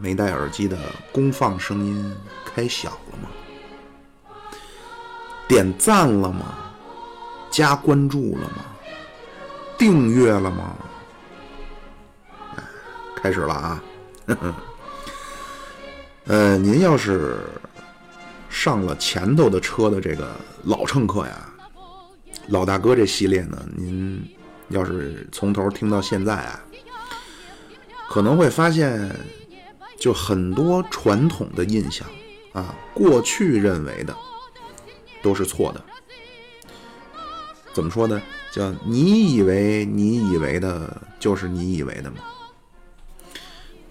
没戴耳机的功放声音开小了吗？点赞了吗？加关注了吗？订阅了吗？开始了啊！呃，您要是上了前头的车的这个老乘客呀，老大哥这系列呢，您要是从头听到现在啊，可能会发现，就很多传统的印象啊，过去认为的都是错的。怎么说呢？叫你以为你以为的，就是你以为的吗？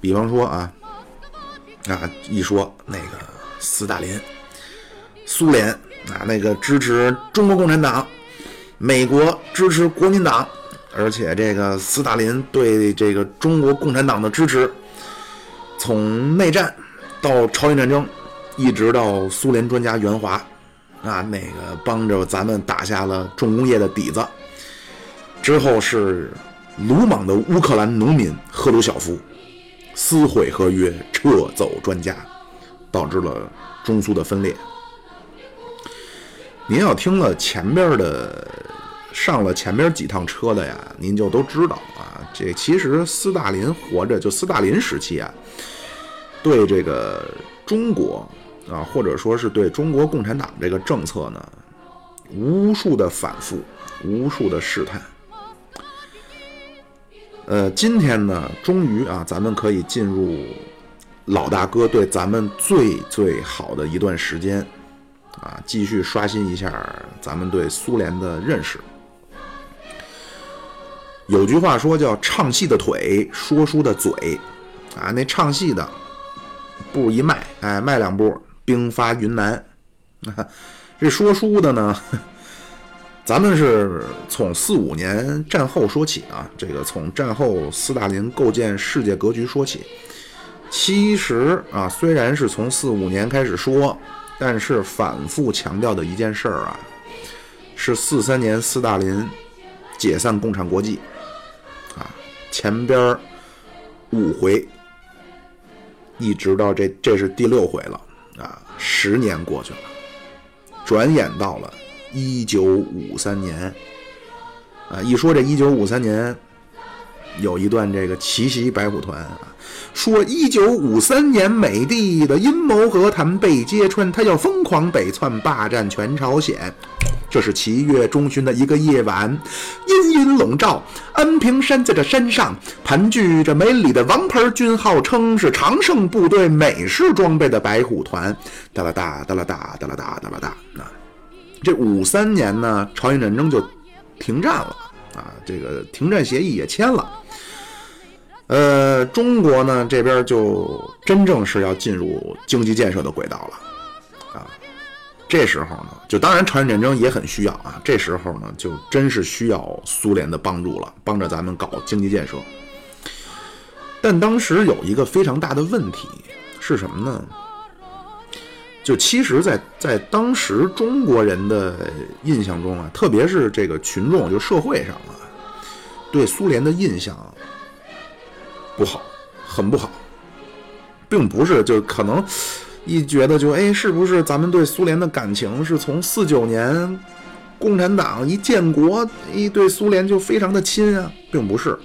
比方说啊，啊，一说那个斯大林、苏联啊，那个支持中国共产党，美国支持国民党，而且这个斯大林对这个中国共产党的支持，从内战到朝鲜战争，一直到苏联专家援华。啊，那个帮着咱们打下了重工业的底子，之后是鲁莽的乌克兰农民赫鲁晓夫撕毁合约，撤走专家，导致了中苏的分裂。您要听了前边的，上了前边几趟车的呀，您就都知道啊，这其实斯大林活着就斯大林时期啊，对这个中国。啊，或者说是对中国共产党这个政策呢，无数的反复，无数的试探。呃，今天呢，终于啊，咱们可以进入老大哥对咱们最最好的一段时间，啊，继续刷新一下咱们对苏联的认识。有句话说叫“唱戏的腿，说书的嘴”，啊，那唱戏的步一迈，哎，迈两步。兵发云南，这说书的呢，咱们是从四五年战后说起啊。这个从战后斯大林构建世界格局说起。其实啊，虽然是从四五年开始说，但是反复强调的一件事儿啊，是四三年斯大林解散共产国际啊，前边五回，一直到这这是第六回了。啊，十年过去了，转眼到了一九五三年。啊，一说这一九五三年，有一段这个奇袭白虎团啊，说一九五三年美帝的阴谋和谈被揭穿，他要疯狂北窜，霸占全朝鲜。这是七月中旬的一个夜晚，阴云笼罩，安平山在这山上盘踞着美丽的王牌军，号称是常胜部队美式装备的白虎团。哒啦哒哒啦哒哒啦哒哒啦哒。那这五三年呢，朝鲜战争就停战了啊，这个停战协议也签了。呃，中国呢这边就真正是要进入经济建设的轨道了。这时候呢，就当然朝鲜战争也很需要啊。这时候呢，就真是需要苏联的帮助了，帮着咱们搞经济建设。但当时有一个非常大的问题是什么呢？就其实，在在当时中国人的印象中啊，特别是这个群众，就社会上啊，对苏联的印象不好，很不好，并不是就可能。一觉得就哎，是不是咱们对苏联的感情是从四九年共产党一建国，一对苏联就非常的亲啊，并不是。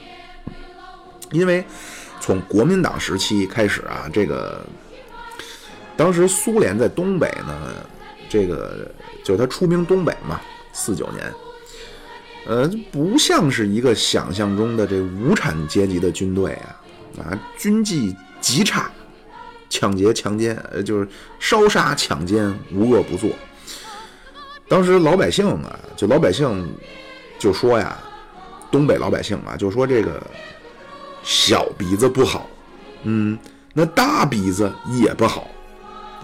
因为从国民党时期开始啊，这个当时苏联在东北呢，这个就他出兵东北嘛，四九年，呃，不像是一个想象中的这无产阶级的军队啊，啊，军纪极差。抢劫、强奸，呃，就是烧杀抢奸，无恶不作。当时老百姓啊，就老百姓就说呀，东北老百姓啊，就说这个小鼻子不好，嗯，那大鼻子也不好。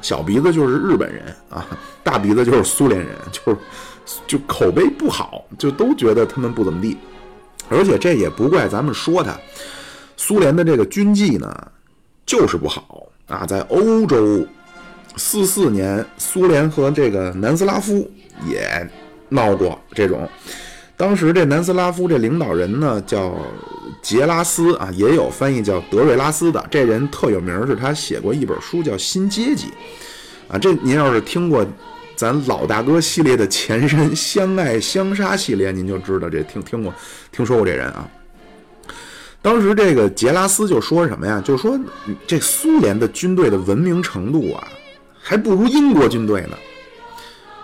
小鼻子就是日本人啊，大鼻子就是苏联人，就是就口碑不好，就都觉得他们不怎么地。而且这也不怪咱们说他，苏联的这个军纪呢，就是不好。啊，在欧洲，四四年，苏联和这个南斯拉夫也闹过这种当时这南斯拉夫这领导人呢叫杰拉斯啊，也有翻译叫德瑞拉斯的。这人特有名，是他写过一本书叫《新阶级》啊。这您要是听过咱老大哥系列的前身《相爱相杀》系列，您就知道这听听过听说过这人啊。当时这个杰拉斯就说什么呀？就说这苏联的军队的文明程度啊，还不如英国军队呢。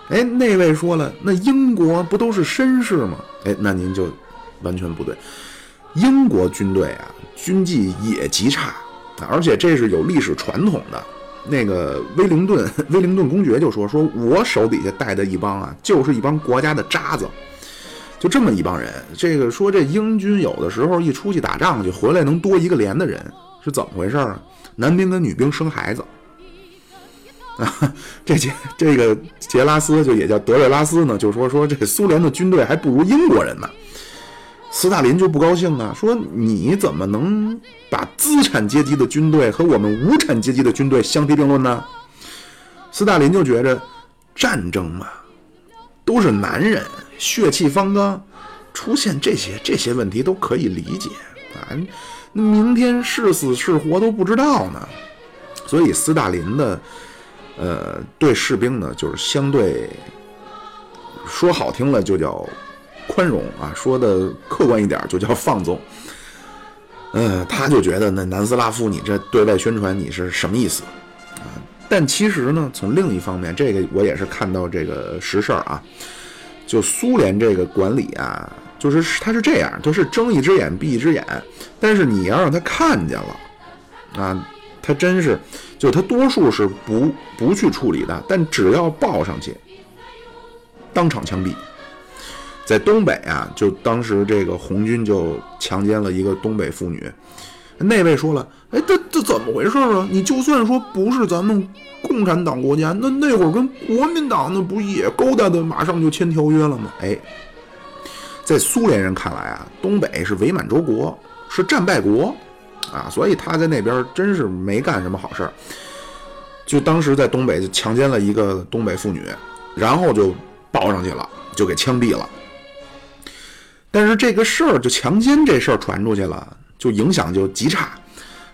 哎，那位说了，那英国不都是绅士吗？哎，那您就完全不对。英国军队啊，军纪也极差，而且这是有历史传统的。那个威灵顿，威灵顿公爵就说：“说我手底下带的一帮啊，就是一帮国家的渣子。”就这么一帮人，这个说这英军有的时候一出去打仗去，回来能多一个连的人，是怎么回事啊？男兵跟女兵生孩子啊，这杰这个杰拉斯就也叫德瑞拉斯呢，就说说这苏联的军队还不如英国人呢。斯大林就不高兴啊，说你怎么能把资产阶级的军队和我们无产阶级的军队相提并论呢？斯大林就觉着战争嘛，都是男人。血气方刚，出现这些这些问题都可以理解啊！那明天是死是活都不知道呢。所以斯大林的，呃，对士兵呢，就是相对说好听了就叫宽容啊，说的客观一点就叫放纵。嗯，他就觉得那南斯拉夫你这对外宣传你是什么意思啊？但其实呢，从另一方面，这个我也是看到这个实事儿啊。就苏联这个管理啊，就是他是这样，他是睁一只眼闭一只眼，但是你要让他看见了，啊，他真是，就他多数是不不去处理的，但只要报上去，当场枪毙。在东北啊，就当时这个红军就强奸了一个东北妇女。那位说了：“哎，这这怎么回事啊？你就算说不是咱们共产党国家，那那会儿跟国民党那不也勾搭的，马上就签条约了吗？”哎，在苏联人看来啊，东北是伪满洲国，是战败国啊，所以他在那边真是没干什么好事儿。就当时在东北就强奸了一个东北妇女，然后就报上去了，就给枪毙了。但是这个事儿就强奸这事儿传出去了。就影响就极差，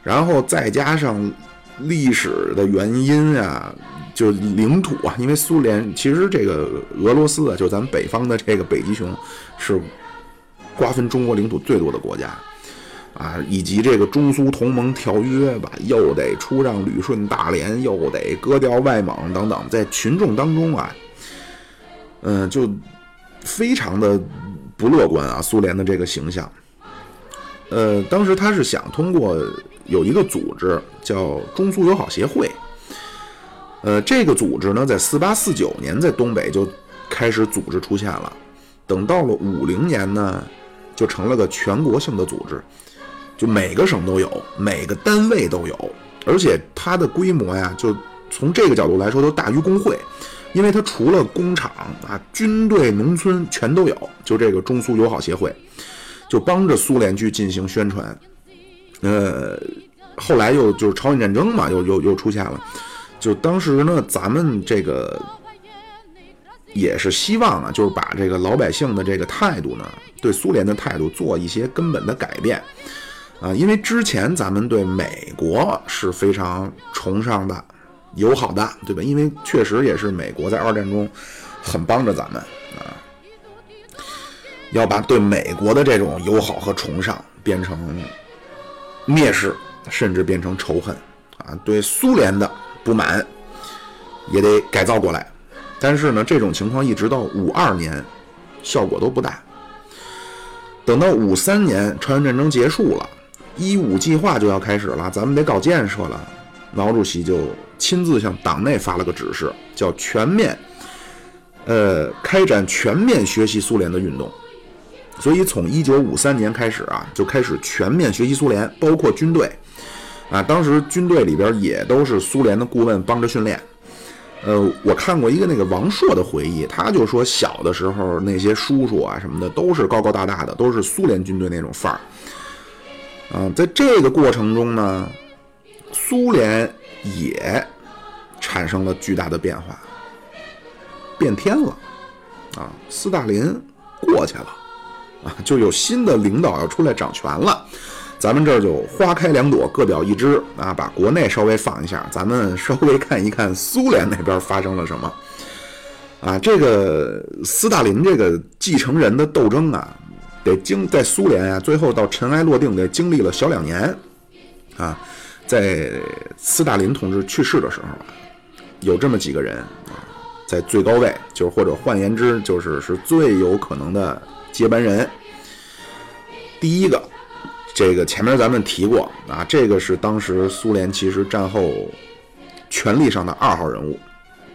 然后再加上历史的原因啊，就领土啊，因为苏联其实这个俄罗斯啊，就咱们北方的这个北极熊是瓜分中国领土最多的国家啊，以及这个中苏同盟条约吧，又得出让旅顺、大连，又得割掉外蒙等等，在群众当中啊，嗯，就非常的不乐观啊，苏联的这个形象。呃，当时他是想通过有一个组织叫中苏友好协会，呃，这个组织呢，在四八四九年在东北就开始组织出现了，等到了五零年呢，就成了个全国性的组织，就每个省都有，每个单位都有，而且它的规模呀，就从这个角度来说都大于工会，因为它除了工厂啊、军队、农村全都有，就这个中苏友好协会。就帮着苏联去进行宣传，呃，后来又就是朝鲜战争嘛，又又又出现了。就当时呢，咱们这个也是希望啊，就是把这个老百姓的这个态度呢，对苏联的态度做一些根本的改变啊，因为之前咱们对美国是非常崇尚的、友好的，对吧？因为确实也是美国在二战中很帮着咱们。要把对美国的这种友好和崇尚变成蔑视，甚至变成仇恨啊！对苏联的不满也得改造过来。但是呢，这种情况一直到五二年效果都不大。等到五三年朝鲜战争结束了，一五计划就要开始了，咱们得搞建设了。毛主席就亲自向党内发了个指示，叫全面呃开展全面学习苏联的运动。所以从一九五三年开始啊，就开始全面学习苏联，包括军队，啊，当时军队里边也都是苏联的顾问帮着训练。呃，我看过一个那个王朔的回忆，他就说小的时候那些叔叔啊什么的都是高高大大的，都是苏联军队那种范儿。啊，在这个过程中呢，苏联也产生了巨大的变化，变天了，啊，斯大林过去了。啊，就有新的领导要出来掌权了。咱们这儿就花开两朵，各表一枝啊，把国内稍微放一下，咱们稍微看一看苏联那边发生了什么。啊，这个斯大林这个继承人的斗争啊，得经在苏联啊，最后到尘埃落定得经历了小两年。啊，在斯大林同志去世的时候啊，有这么几个人啊，在最高位，就是或者换言之，就是是最有可能的接班人。第一个，这个前面咱们提过啊，这个是当时苏联其实战后权力上的二号人物，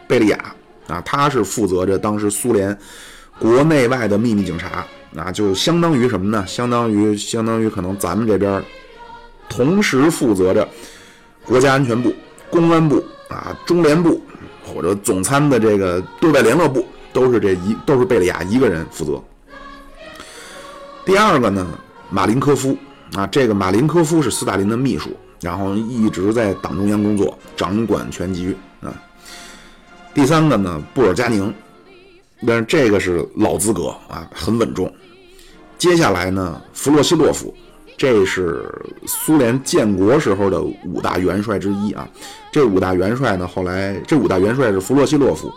贝利亚。啊，他是负责着当时苏联国内外的秘密警察，啊，就相当于什么呢？相当于相当于可能咱们这边同时负责着国家安全部、公安部啊、中联部或者总参的这个对外联络部，都是这一都是贝利亚一个人负责。第二个呢，马林科夫啊，这个马林科夫是斯大林的秘书，然后一直在党中央工作，掌管全局啊。第三个呢，布尔加宁，但是这个是老资格啊，很稳重。接下来呢，弗洛西洛夫，这是苏联建国时候的五大元帅之一啊。这五大元帅呢，后来这五大元帅是弗洛西洛夫、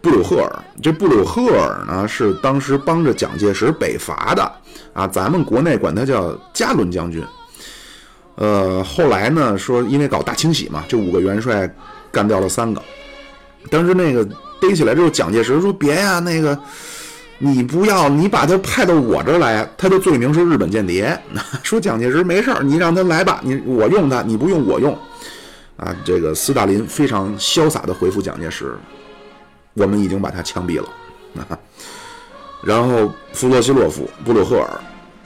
布鲁赫尔。这布鲁赫尔呢，是当时帮着蒋介石北伐的啊，咱们国内管他叫加伦将军。呃，后来呢，说因为搞大清洗嘛，这五个元帅干掉了三个。当时那个逮起来之后，蒋介石说：“别呀，那个你不要，你把他派到我这儿来，他的罪名是日本间谍。”说蒋介石没事儿，你让他来吧，你我用他，你不用我用。啊，这个斯大林非常潇洒地回复蒋介石：“我们已经把他枪毙了。”啊然后弗洛西洛夫、布鲁赫尔、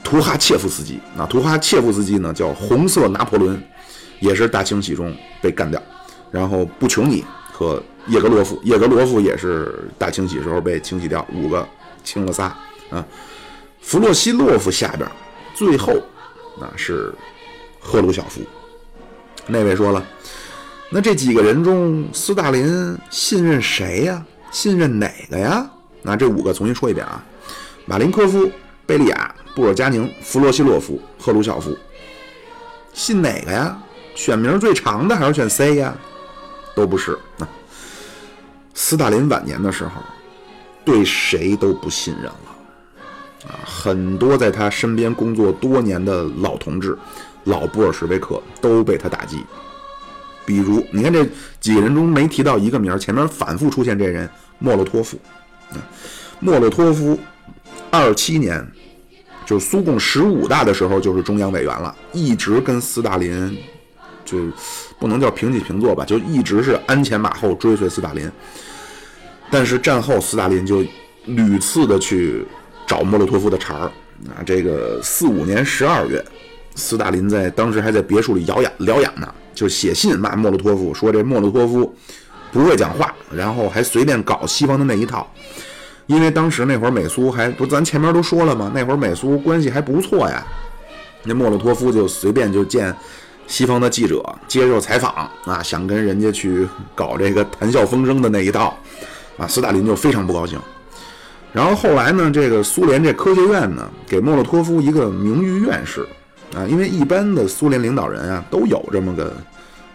图哈切夫斯基，那图哈切夫斯基呢叫红色拿破仑，也是大清洗中被干掉。然后布琼尼和叶格罗夫，叶格罗夫也是大清洗时候被清洗掉，五个清了仨啊。弗洛西洛夫下边最后啊是赫鲁晓夫。那位说了，那这几个人中，斯大林信任谁呀？信任哪个呀？那这五个重新说一遍啊：马林科夫、贝利亚、布尔加宁、弗洛西洛夫、赫鲁晓夫。信哪个呀？选名最长的还是选 C 呀？都不是。斯大林晚年的时候，对谁都不信任了啊！很多在他身边工作多年的老同志、老布尔什维克都被他打击。比如，你看这几个人中没提到一个名，前面反复出现这人——莫洛托夫。莫洛托夫，二七年，就是苏共十五大的时候，就是中央委员了，一直跟斯大林。就不能叫平起平坐吧，就一直是鞍前马后追随斯大林。但是战后，斯大林就屡次的去找莫洛托夫的茬儿。啊，这个四五年十二月，斯大林在当时还在别墅里疗养疗养呢，就写信骂莫洛托夫，说这莫洛托夫不会讲话，然后还随便搞西方的那一套。因为当时那会儿美苏还不，咱前面都说了吗？那会儿美苏关系还不错呀。那莫洛托夫就随便就见。西方的记者接受采访啊，想跟人家去搞这个谈笑风生的那一套，啊，斯大林就非常不高兴。然后后来呢，这个苏联这科学院呢，给莫洛托夫一个名誉院士，啊，因为一般的苏联领导人啊都有这么个，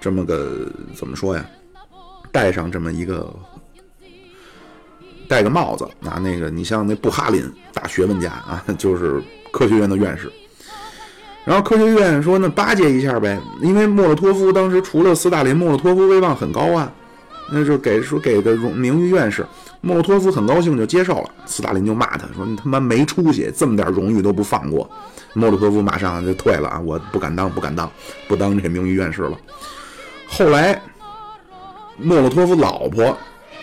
这么个怎么说呀，戴上这么一个，戴个帽子啊，那个你像那布哈林大学问家啊，就是科学院的院士。然后科学院说：“那巴结一下呗，因为莫洛托夫当时除了斯大林，莫洛托夫威望很高啊，那就给说给个荣名誉院士。莫洛托夫很高兴就接受了。斯大林就骂他说：‘你他妈没出息，这么点荣誉都不放过。’莫洛托夫马上就退了啊，我不敢当，不敢当，不当这名誉院士了。后来，莫洛托夫老婆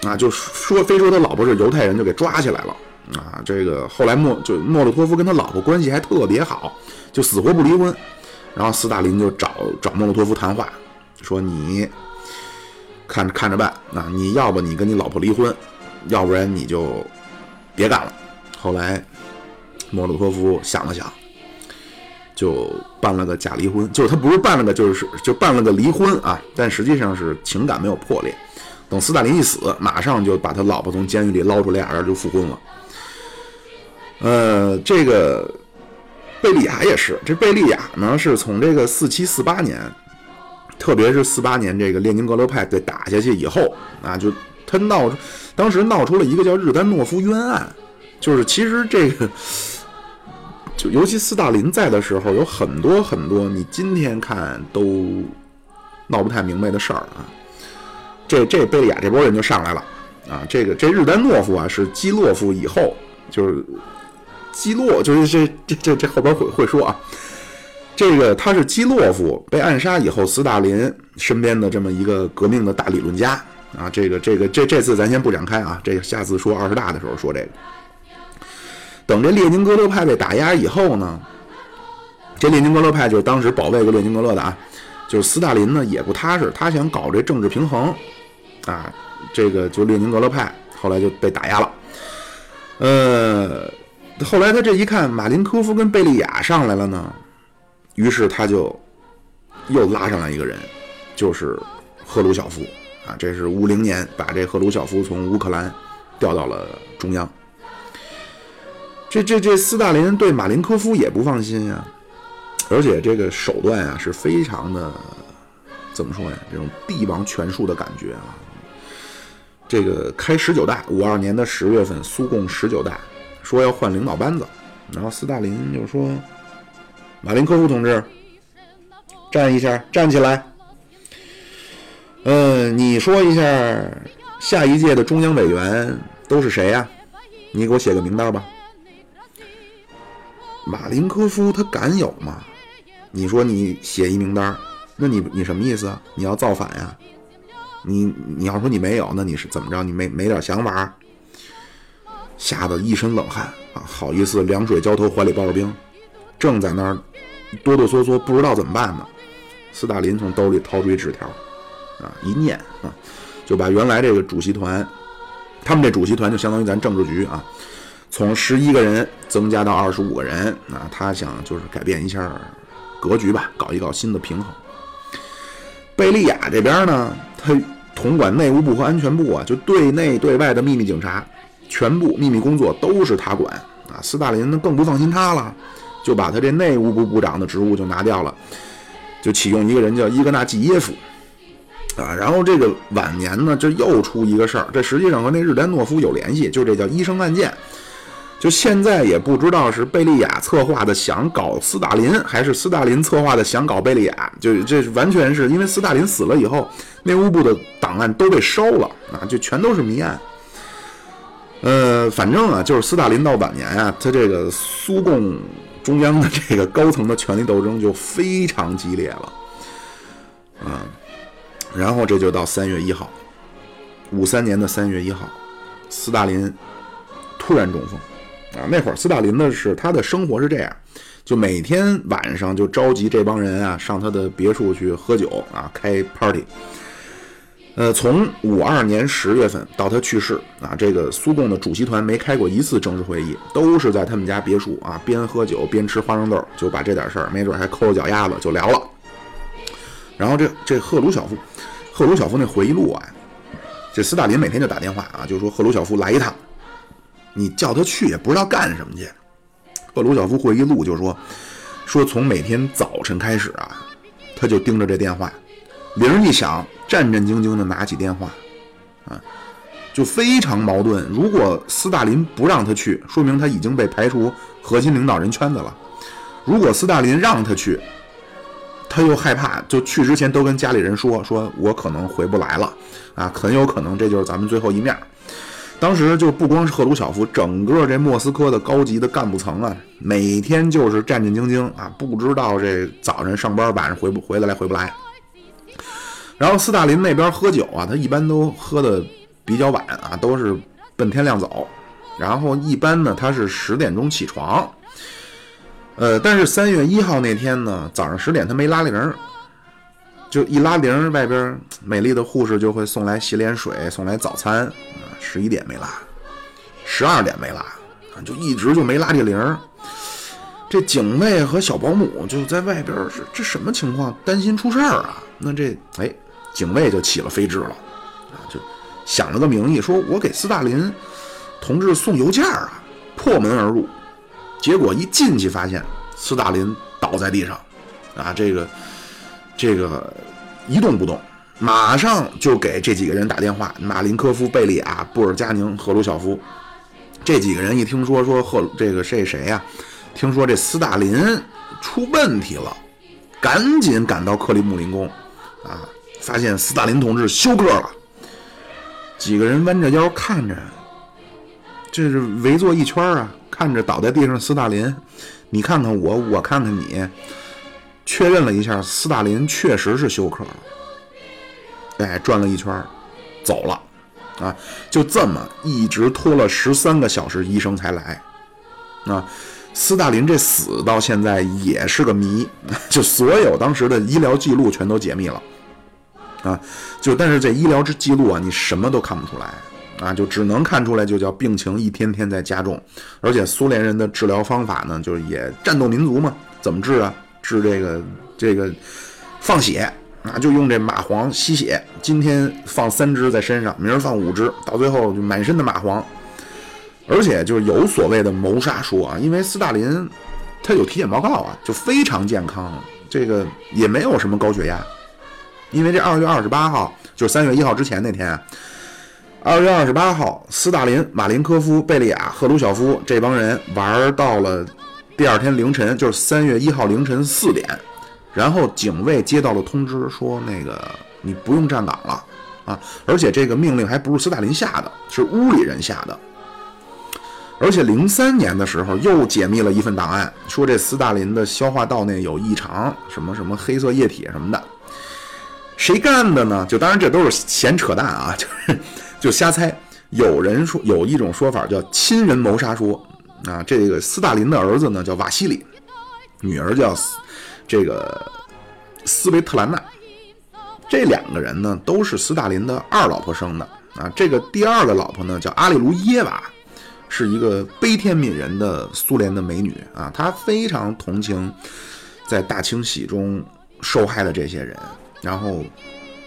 啊，就说非说他老婆是犹太人，就给抓起来了啊。这个后来莫就莫洛托夫跟他老婆关系还特别好。”就死活不离婚，然后斯大林就找找莫洛托夫谈话，说你看看着办啊，你要不你跟你老婆离婚，要不然你就别干了。后来莫洛托夫想了想，就办了个假离婚，就是他不是办了个就是就办了个离婚啊，但实际上是情感没有破裂。等斯大林一死，马上就把他老婆从监狱里捞出来，俩人就复婚了。呃，这个贝利亚也是，这贝利亚呢是从这个四七四八年，特别是四八年这个列宁格勒派被打下去以后啊，就他闹，当时闹出了一个叫日丹诺夫冤案，就是其实这个，就尤其斯大林在的时候，有很多很多你今天看都闹不太明白的事儿啊。这这贝利亚这波人就上来了啊！这个这日丹诺夫啊是基洛夫以后就是基洛就是这这这这后边会会说啊，这个他是基洛夫被暗杀以后，斯大林身边的这么一个革命的大理论家啊。这个这个这这次咱先不展开啊，这下次说二十大的时候说这个。等这列宁格勒派被打压以后呢，这列宁格勒派就是当时保卫过列宁格勒的啊，就是斯大林呢也不踏实，他想搞这政治平衡。啊，这个就列宁格勒派后来就被打压了。呃，后来他这一看马林科夫跟贝利亚上来了呢，于是他就又拉上来一个人，就是赫鲁晓夫啊。这是五零年把这赫鲁晓夫从乌克兰调到了中央。这这这斯大林对马林科夫也不放心呀，而且这个手段啊是非常的怎么说呀？这种帝王权术的感觉啊。这个开十九大，五二年的十月份，苏共十九大说要换领导班子，然后斯大林就说：“马林科夫同志，站一下，站起来。嗯，你说一下下一届的中央委员都是谁呀？你给我写个名单吧。”马林科夫他敢有吗？你说你写一名单，那你你什么意思啊？你要造反呀？你你要说你没有，那你是怎么着？你没没点想法？吓得一身冷汗啊！好意思，凉水浇头，怀里抱着冰，正在那儿哆哆嗦嗦，不知道怎么办呢。斯大林从兜里掏出一纸条，啊，一念啊，就把原来这个主席团，他们这主席团就相当于咱政治局啊，从十一个人增加到二十五个人啊，他想就是改变一下格局吧，搞一搞新的平衡。贝利亚这边呢，他。统管内务部和安全部啊，就对内对外的秘密警察，全部秘密工作都是他管啊。斯大林呢更不放心他了，就把他这内务部部长的职务就拿掉了，就启用一个人叫伊格纳季耶夫啊。然后这个晚年呢，这又出一个事儿，这实际上和那日丹诺夫有联系，就这叫医生案件。就现在也不知道是贝利亚策划的想搞斯大林，还是斯大林策划的想搞贝利亚。就这完全是因为斯大林死了以后，内务部的档案都被烧了啊，就全都是谜案。呃，反正啊，就是斯大林到晚年啊，他这个苏共中央的这个高层的权力斗争就非常激烈了啊。然后这就到三月一号，五三年的三月一号，斯大林突然中风。啊，那会儿斯大林的是他的生活是这样，就每天晚上就召集这帮人啊上他的别墅去喝酒啊，开 party。呃，从五二年十月份到他去世啊，这个苏共的主席团没开过一次正式会议，都是在他们家别墅啊，边喝酒边吃花生豆，就把这点事儿没准还抠着脚丫子就聊了。然后这这赫鲁晓夫，赫鲁晓夫那回忆录啊，这斯大林每天就打电话啊，就说赫鲁晓夫来一趟。你叫他去也不知道干什么去。赫鲁晓夫回忆录就说，说从每天早晨开始啊，他就盯着这电话，铃一响，战战兢兢的拿起电话，啊，就非常矛盾。如果斯大林不让他去，说明他已经被排除核心领导人圈子了；如果斯大林让他去，他又害怕，就去之前都跟家里人说，说我可能回不来了，啊，很有可能这就是咱们最后一面。当时就不光是赫鲁晓夫，整个这莫斯科的高级的干部层啊，每天就是战战兢兢啊，不知道这早上上班晚上回不回得来回不来。然后斯大林那边喝酒啊，他一般都喝的比较晚啊，都是奔天亮走。然后一般呢，他是十点钟起床。呃，但是三月一号那天呢，早上十点他没拉铃，就一拉铃，外边美丽的护士就会送来洗脸水，送来早餐。十一点没拉，十二点没拉，就一直就没拉这铃这警卫和小保姆就在外边，是这什么情况？担心出事儿啊？那这哎，警卫就起了飞智了，啊，就想了个名义，说我给斯大林同志送邮件啊，破门而入结果一进去发现斯大林倒在地上，啊，这个这个一动不动，马上就给这几个人打电话：马林科夫、贝利亚、布尔加宁、赫鲁晓夫。这几个人一听说说赫这个这谁呀？听说这斯大林出问题了，赶紧赶到克里姆林宫，啊，发现斯大林同志休克了。几个人弯着腰看着，这是围坐一圈啊，看着倒在地上斯大林，你看看我，我看看你，确认了一下，斯大林确实是休克了。哎，转了一圈，走了，啊，就这么一直拖了十三个小时，医生才来。啊，斯大林这死到现在也是个谜，就所有当时的医疗记录全都解密了。啊，就但是这医疗之记录啊，你什么都看不出来啊，就只能看出来就叫病情一天天在加重，而且苏联人的治疗方法呢，就是也战斗民族嘛，怎么治啊？治这个这个放血啊，就用这蚂蟥吸血，今天放三只在身上，明儿放五只，到最后就满身的蚂蟥，而且就是有所谓的谋杀说啊，因为斯大林他有体检报告啊，就非常健康，这个也没有什么高血压。因为这二月二十八号就是三月一号之前那天，二月二十八号，斯大林、马林科夫、贝利亚、赫鲁晓夫这帮人玩到了第二天凌晨，就是三月一号凌晨四点，然后警卫接到了通知，说那个你不用站岗了啊，而且这个命令还不是斯大林下的，是屋里人下的。而且零三年的时候又解密了一份档案，说这斯大林的消化道内有异常，什么什么黑色液体什么的。谁干的呢？就当然这都是闲扯淡啊，就是就瞎猜。有人说有一种说法叫亲人谋杀说啊，这个斯大林的儿子呢叫瓦西里，女儿叫这个斯维特兰娜，这两个人呢都是斯大林的二老婆生的啊。这个第二个老婆呢叫阿列卢耶娃，是一个悲天悯人的苏联的美女啊，她非常同情在大清洗中受害的这些人。然后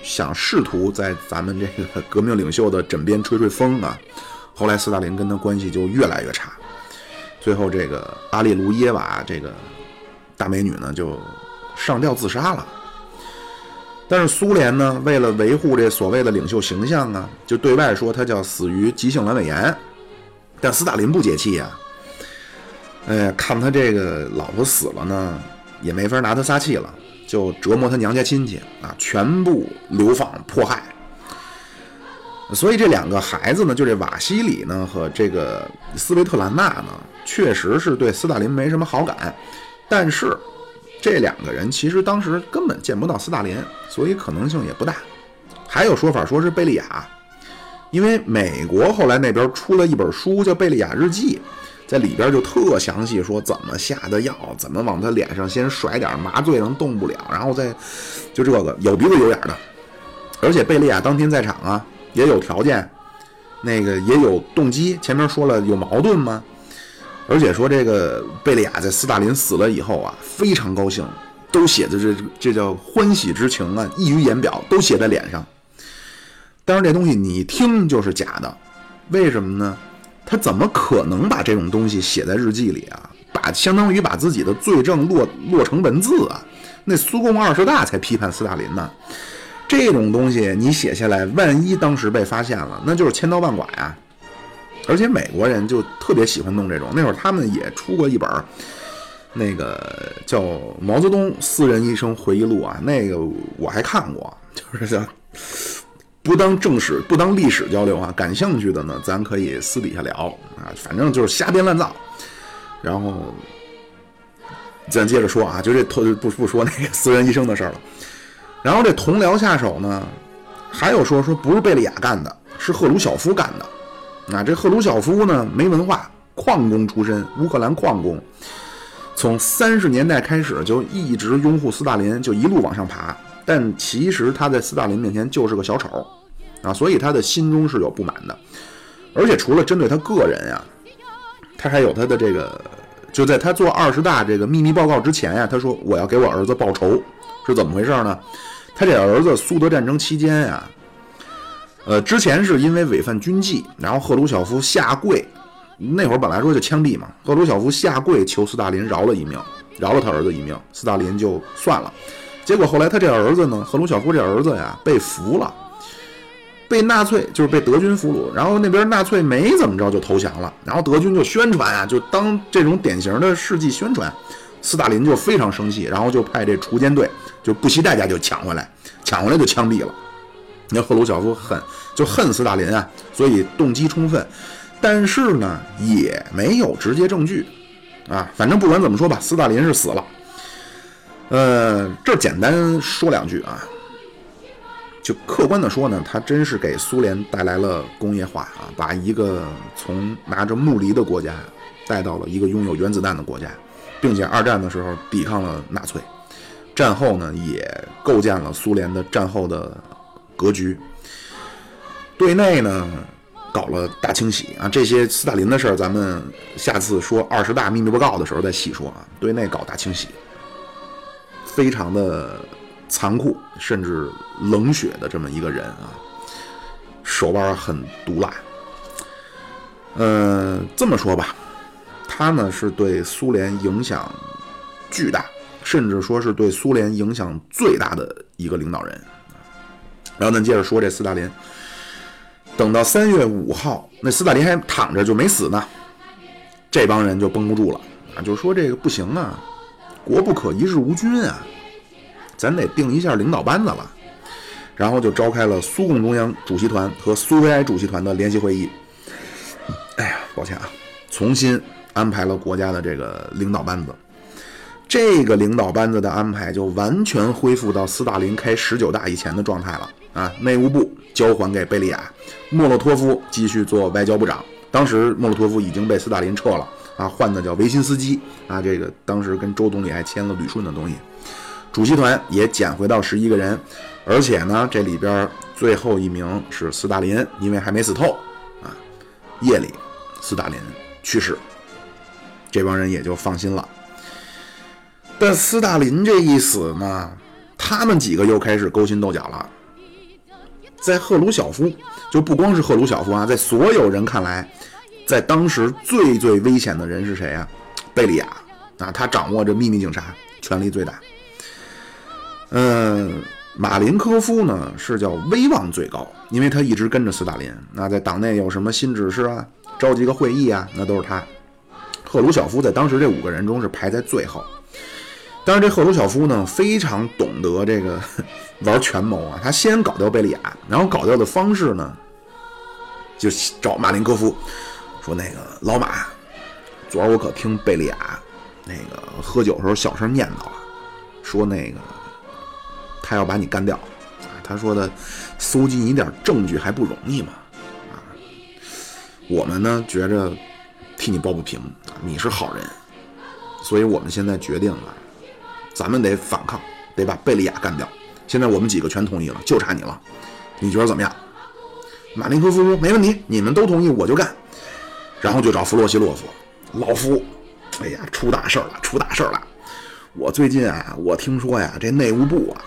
想试图在咱们这个革命领袖的枕边吹吹风啊，后来斯大林跟他关系就越来越差，最后这个阿列卢耶娃这个大美女呢就上吊自杀了。但是苏联呢为了维护这所谓的领袖形象啊，就对外说他叫死于急性阑尾炎，但斯大林不解气呀，哎，看他这个老婆死了呢，也没法拿他撒气了。就折磨他娘家亲戚啊，全部流放迫害。所以这两个孩子呢，就这瓦西里呢和这个斯维特兰娜呢，确实是对斯大林没什么好感。但是这两个人其实当时根本见不到斯大林，所以可能性也不大。还有说法说是贝利亚，因为美国后来那边出了一本书叫《贝利亚日记》。在里边就特详细说怎么下的药，怎么往他脸上先甩点麻醉，让动不了，然后再就这个有鼻子有眼的。而且贝利亚当天在场啊，也有条件，那个也有动机。前面说了有矛盾吗？而且说这个贝利亚在斯大林死了以后啊，非常高兴，都写的这这叫欢喜之情啊，溢于言表，都写在脸上。但是这东西你听就是假的，为什么呢？他怎么可能把这种东西写在日记里啊？把相当于把自己的罪证落落成文字啊？那苏共二十大才批判斯大林呢，这种东西你写下来，万一当时被发现了，那就是千刀万剐呀！而且美国人就特别喜欢弄这种，那会儿他们也出过一本，那个叫《毛泽东私人医生回忆录》啊，那个我还看过，就是叫。不当正史，不当历史交流啊！感兴趣的呢，咱可以私底下聊啊。反正就是瞎编乱造。然后咱接着说啊，就这不不说那个私人医生的事儿了。然后这同僚下手呢，还有说说不是贝利亚干的，是赫鲁晓夫干的。啊，这赫鲁晓夫呢没文化，矿工出身，乌克兰矿工，从三十年代开始就一直拥护斯大林，就一路往上爬。但其实他在斯大林面前就是个小丑。啊，所以他的心中是有不满的，而且除了针对他个人呀，他还有他的这个，就在他做二十大这个秘密报告之前呀，他说我要给我儿子报仇，是怎么回事呢？他这儿子苏德战争期间呀，呃，之前是因为违反军纪，然后赫鲁晓夫下跪那会儿本来说就枪毙嘛，赫鲁晓夫下跪求斯大林饶了一命，饶了他儿子一命，斯大林就算了。结果后来他这儿子呢，赫鲁晓夫这儿子呀被俘了，被纳粹就是被德军俘虏，然后那边纳粹没怎么着就投降了，然后德军就宣传啊，就当这种典型的事迹宣传，斯大林就非常生气，然后就派这锄奸队就不惜代价就抢回来，抢回来就枪毙了。那赫鲁晓夫恨就恨斯大林啊，所以动机充分，但是呢也没有直接证据啊。反正不管怎么说吧，斯大林是死了。呃，这简单说两句啊，就客观的说呢，他真是给苏联带来了工业化啊，把一个从拿着木犁的国家带到了一个拥有原子弹的国家，并且二战的时候抵抗了纳粹，战后呢也构建了苏联的战后的。格局，对内呢搞了大清洗啊，这些斯大林的事儿，咱们下次说二十大秘密报告的时候再细说啊。对内搞大清洗，非常的残酷，甚至冷血的这么一个人啊，手腕很毒辣。嗯，这么说吧，他呢是对苏联影响巨大，甚至说是对苏联影响最大的一个领导人。然后咱接着说这斯大林，等到三月五号，那斯大林还躺着就没死呢，这帮人就绷不住了啊，就说这个不行啊，国不可一日无君啊，咱得定一下领导班子了。然后就召开了苏共中央主席团和苏维埃主席团的联席会议。哎呀，抱歉啊，重新安排了国家的这个领导班子。这个领导班子的安排就完全恢复到斯大林开十九大以前的状态了。啊，内务部交还给贝利亚，莫洛托夫继续做外交部长。当时莫洛托夫已经被斯大林撤了，啊，换的叫维辛斯基。啊，这个当时跟周总理还签了旅顺的东西。主席团也减回到十一个人，而且呢，这里边最后一名是斯大林，因为还没死透。啊，夜里斯大林去世，这帮人也就放心了。但斯大林这一死呢，他们几个又开始勾心斗角了。在赫鲁晓夫，就不光是赫鲁晓夫啊，在所有人看来，在当时最最危险的人是谁啊？贝利亚啊，他掌握着秘密警察，权力最大。嗯，马林科夫呢是叫威望最高，因为他一直跟着斯大林。那在党内有什么新指示啊，召集个会议啊，那都是他。赫鲁晓夫在当时这五个人中是排在最后。但是这赫鲁晓夫呢，非常懂得这个 玩权谋啊。他先搞掉贝利亚，然后搞掉的方式呢，就找马林科夫说：“那个老马，昨儿我可听贝利亚那个喝酒时候小声念叨了，说那个他要把你干掉。啊他说的搜集你点证据还不容易吗？啊，我们呢觉着替你抱不平，你是好人，所以我们现在决定了。”咱们得反抗，得把贝利亚干掉。现在我们几个全同意了，就差你了。你觉得怎么样？马林科夫说：“没问题，你们都同意，我就干。”然后就找弗洛西洛夫，老夫，哎呀，出大事了，出大事了！我最近啊，我听说呀，这内务部啊，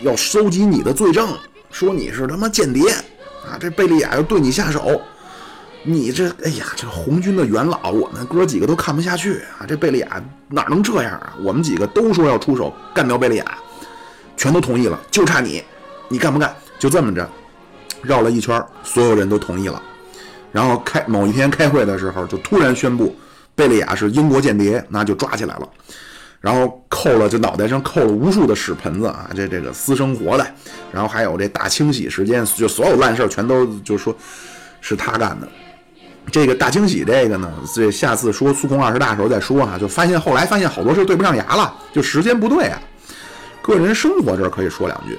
要收集你的罪证，说你是他妈间谍啊！这贝利亚要对你下手。你这，哎呀，这红军的元老，我们哥几个都看不下去啊！这贝利亚哪能这样啊？我们几个都说要出手干掉贝利亚，全都同意了，就差你，你干不干？就这么着，绕了一圈，所有人都同意了。然后开某一天开会的时候，就突然宣布贝利亚是英国间谍，那就抓起来了，然后扣了这脑袋上扣了无数的屎盆子啊！这这个私生活的，然后还有这大清洗时间，就所有烂事全都就说是他干的。这个大清洗，这个呢，这下次说苏共二十大时候再说啊。就发现后来发现好多事对不上牙了，就时间不对啊。个人生活这儿可以说两句，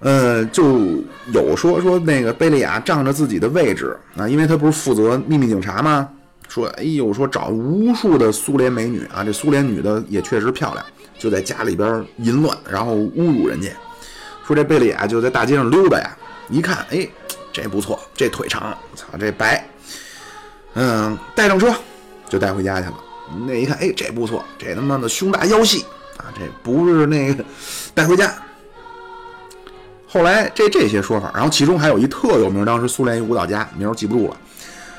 呃，就有说说那个贝利亚仗着自己的位置啊，因为他不是负责秘密警察吗？说哎呦，说找无数的苏联美女啊，这苏联女的也确实漂亮，就在家里边淫乱，然后侮辱人家。说这贝利亚就在大街上溜达呀，一看，哎。这不错，这腿长，操这白，嗯，带上车就带回家去了。那一看，哎，这不错，这他妈的胸大腰细啊，这不是那个带回家。后来这这些说法，然后其中还有一特有名，当时苏联一舞蹈家，名儿记不住了，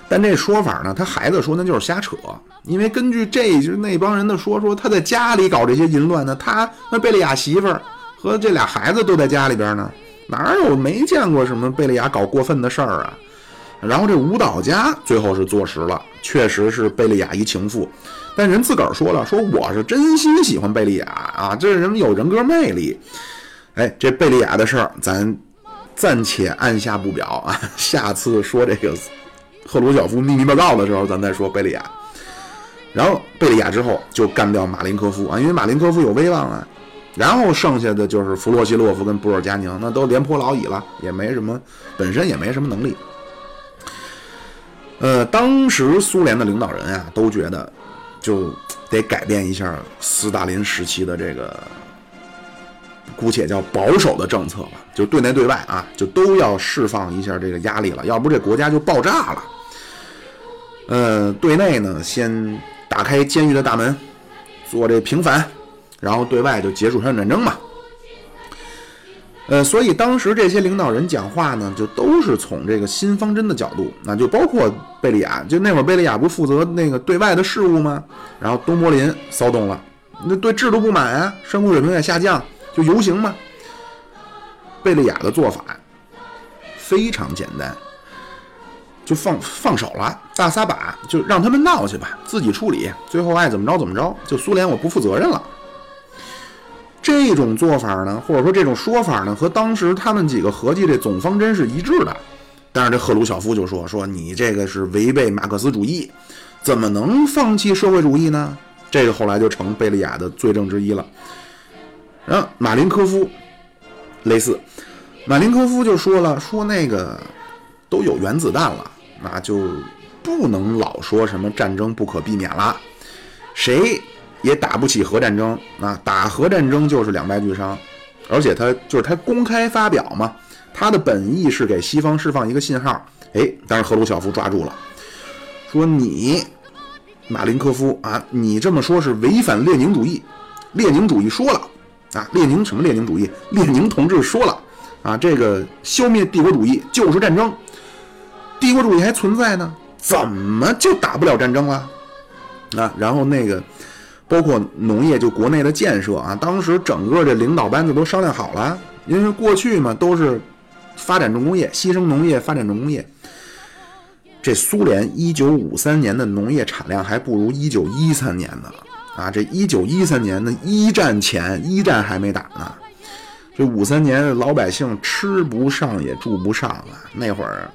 但这说法呢，他孩子说那就是瞎扯，因为根据这就那帮人的说说，他在家里搞这些淫乱呢，他那贝利亚媳妇儿和这俩孩子都在家里边呢，哪有没见过什么贝利亚搞过分的事儿啊？然后这舞蹈家最后是坐实了，确实是贝利亚一情妇，但人自个儿说了，说我是真心喜欢贝利亚啊，这人有人格魅力。哎，这贝利亚的事儿咱暂且按下不表啊，下次说这个。赫鲁晓夫秘密报告的时候，咱再说贝利亚。然后贝利亚之后就干掉马林科夫啊，因为马林科夫有威望啊。然后剩下的就是弗洛西洛夫跟布尔加宁，那都廉颇老矣了，也没什么，本身也没什么能力。呃，当时苏联的领导人啊，都觉得就得改变一下斯大林时期的这个姑且叫保守的政策吧，就对内对外啊，就都要释放一下这个压力了，要不这国家就爆炸了。呃，对内呢，先打开监狱的大门，做这平反，然后对外就结束朝鲜战争嘛。呃，所以当时这些领导人讲话呢，就都是从这个新方针的角度，那就包括贝利亚，就那会儿贝利亚不负责那个对外的事务吗？然后东柏林骚动了，那对制度不满啊，生活水平也下降，就游行嘛。贝利亚的做法非常简单。就放放手了，大撒把，就让他们闹去吧，自己处理，最后爱怎么着怎么着。就苏联我不负责任了。这种做法呢，或者说这种说法呢，和当时他们几个合计这总方针是一致的。但是这赫鲁晓夫就说：“说你这个是违背马克思主义，怎么能放弃社会主义呢？”这个后来就成贝利亚的罪证之一了。然后马林科夫类似，马林科夫就说了：“说那个都有原子弹了。”那就不能老说什么战争不可避免了，谁也打不起核战争啊！打核战争就是两败俱伤，而且他就是他公开发表嘛，他的本意是给西方释放一个信号。哎，但是赫鲁晓夫抓住了，说你马林科夫啊，你这么说是违反列宁主义。列宁主义说了啊，列宁什么列宁主义？列宁同志说了啊，这个消灭帝国主义就是战争。帝国主义还存在呢，怎么就打不了战争了？啊，然后那个包括农业，就国内的建设啊，当时整个这领导班子都商量好了，因为过去嘛都是发展重工业，牺牲农业发展重工业。这苏联一九五三年的农业产量还不如一九一三年呢，啊，这一九一三年的一战前，一战还没打呢，这五三年老百姓吃不上也住不上啊，那会儿。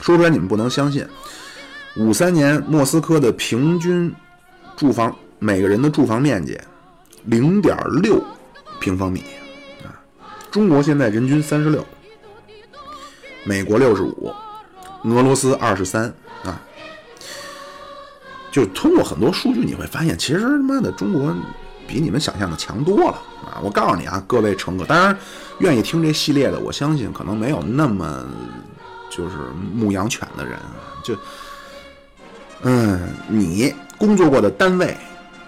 说出来你们不能相信，五三年莫斯科的平均住房每个人的住房面积零点六平方米啊，中国现在人均三十六，美国六十五，俄罗斯二十三啊，就通过很多数据你会发现，其实他妈的中国比你们想象的强多了啊！我告诉你啊，各位乘客，当然愿意听这系列的，我相信可能没有那么。就是牧羊犬的人就，嗯，你工作过的单位，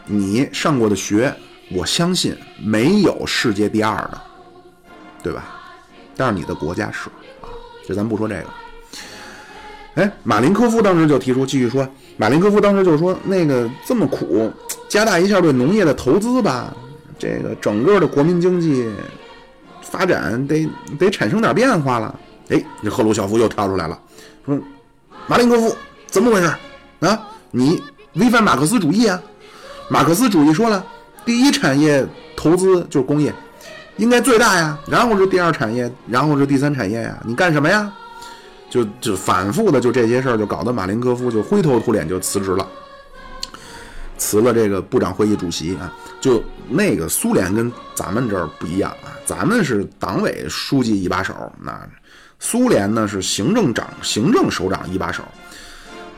你上过的学，我相信没有世界第二的，对吧？但是你的国家是啊，这咱不说这个。哎，马林科夫当时就提出，继续说，马林科夫当时就说，那个这么苦，加大一下对农业的投资吧，这个整个的国民经济发展得得产生点变化了。哎，这赫鲁晓夫又跳出来了，说：“马林科夫怎么回事啊？你违反马克思主义啊！马克思主义说了，第一产业投资就是工业，应该最大呀，然后是第二产业，然后是第三产业呀。你干什么呀？就就反复的就这些事儿，就搞得马林科夫就灰头土脸就辞职了，辞了这个部长会议主席啊。就那个苏联跟咱们这儿不一样啊，咱们是党委书记一把手，那。”苏联呢是行政长、行政首长一把手，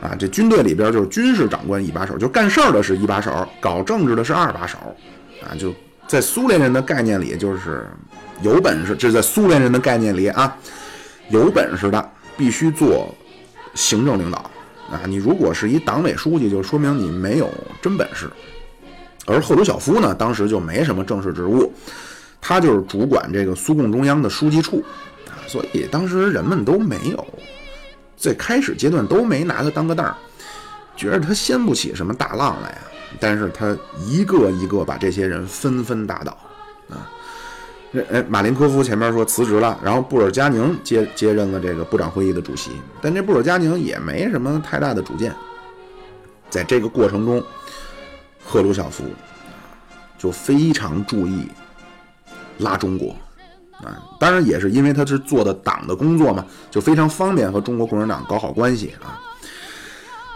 啊，这军队里边就是军事长官一把手，就干事儿的是一把手，搞政治的是二把手，啊，就在苏联人的概念里就是有本事，这在苏联人的概念里啊，有本事的必须做行政领导，啊，你如果是一党委书记，就说明你没有真本事。而赫鲁晓夫呢，当时就没什么正式职务，他就是主管这个苏共中央的书记处啊。所以当时人们都没有在开始阶段都没拿他当个凳儿，觉得他掀不起什么大浪来呀。但是他一个一个把这些人纷纷打倒。哎，马林科夫前面说辞职了，然后布尔加宁接接任了这个部长会议的主席，但这布尔加宁也没什么太大的主见。在这个过程中，赫鲁晓夫就非常注意拉中国啊，当然也是因为他是做的党的工作嘛，就非常方便和中国共产党搞好关系啊。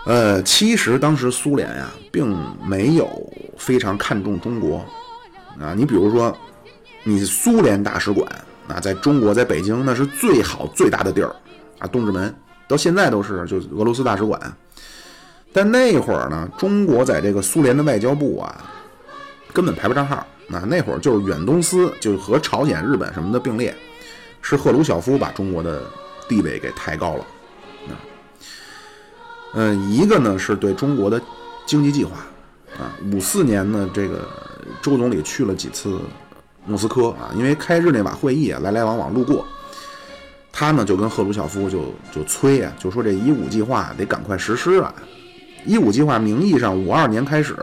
呃，其实当时苏联呀，并没有非常看重中国啊，你比如说。你苏联大使馆啊，在中国，在北京，那是最好最大的地儿啊，东直门到现在都是，就俄罗斯大使馆。但那会儿呢，中国在这个苏联的外交部啊，根本排不上号。那那会儿就是远东司，就和朝鲜、日本什么的并列，是赫鲁晓夫把中国的地位给抬高了。啊，嗯，一个呢是对中国的经济计划啊，五四年呢，这个周总理去了几次。莫斯科啊，因为开日内瓦会议啊，来来往往路过，他呢就跟赫鲁晓夫就就催啊，就说这一五计划得赶快实施啊。一五计划名义上五二年开始，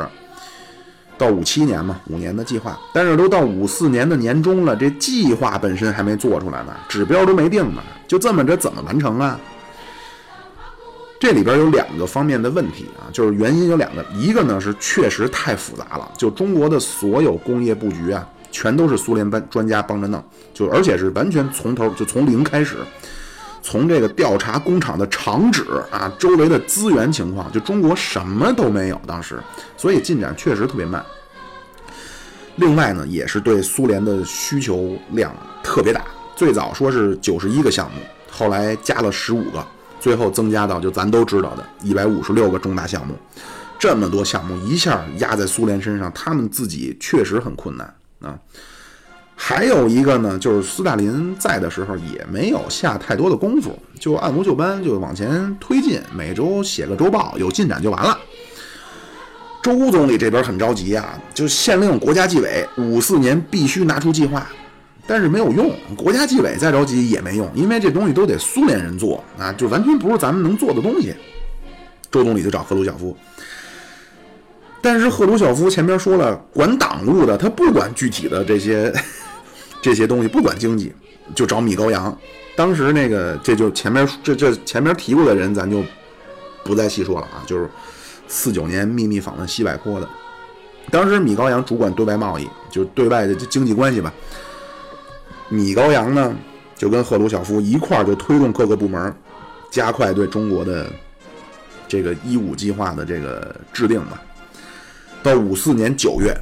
到五七年嘛，五年的计划，但是都到五四年的年中了，这计划本身还没做出来呢，指标都没定呢，就这么着怎么完成啊？这里边有两个方面的问题啊，就是原因有两个，一个呢是确实太复杂了，就中国的所有工业布局啊。全都是苏联班专家帮着弄，就而且是完全从头就从零开始，从这个调查工厂的厂址啊，周围的资源情况，就中国什么都没有，当时，所以进展确实特别慢。另外呢，也是对苏联的需求量特别大，最早说是九十一个项目，后来加了十五个，最后增加到就咱都知道的一百五十六个重大项目，这么多项目一下压在苏联身上，他们自己确实很困难。啊，还有一个呢，就是斯大林在的时候也没有下太多的功夫，就按部就班就往前推进，每周写个周报，有进展就完了。周总理这边很着急啊，就限令国家纪委五四年必须拿出计划，但是没有用，国家纪委再着急也没用，因为这东西都得苏联人做啊，就完全不是咱们能做的东西。周总理就找赫鲁晓夫。但是赫鲁晓夫前边说了，管党务的他不管具体的这些 这些东西，不管经济，就找米高扬。当时那个这就是前面这这前面提过的人，咱就不再细说了啊。就是四九年秘密访问西柏坡的，当时米高扬主管对外贸易，就是对外的经济关系吧。米高扬呢，就跟赫鲁晓夫一块儿就推动各个部门加快对中国的这个一五计划的这个制定吧。到五四年九月，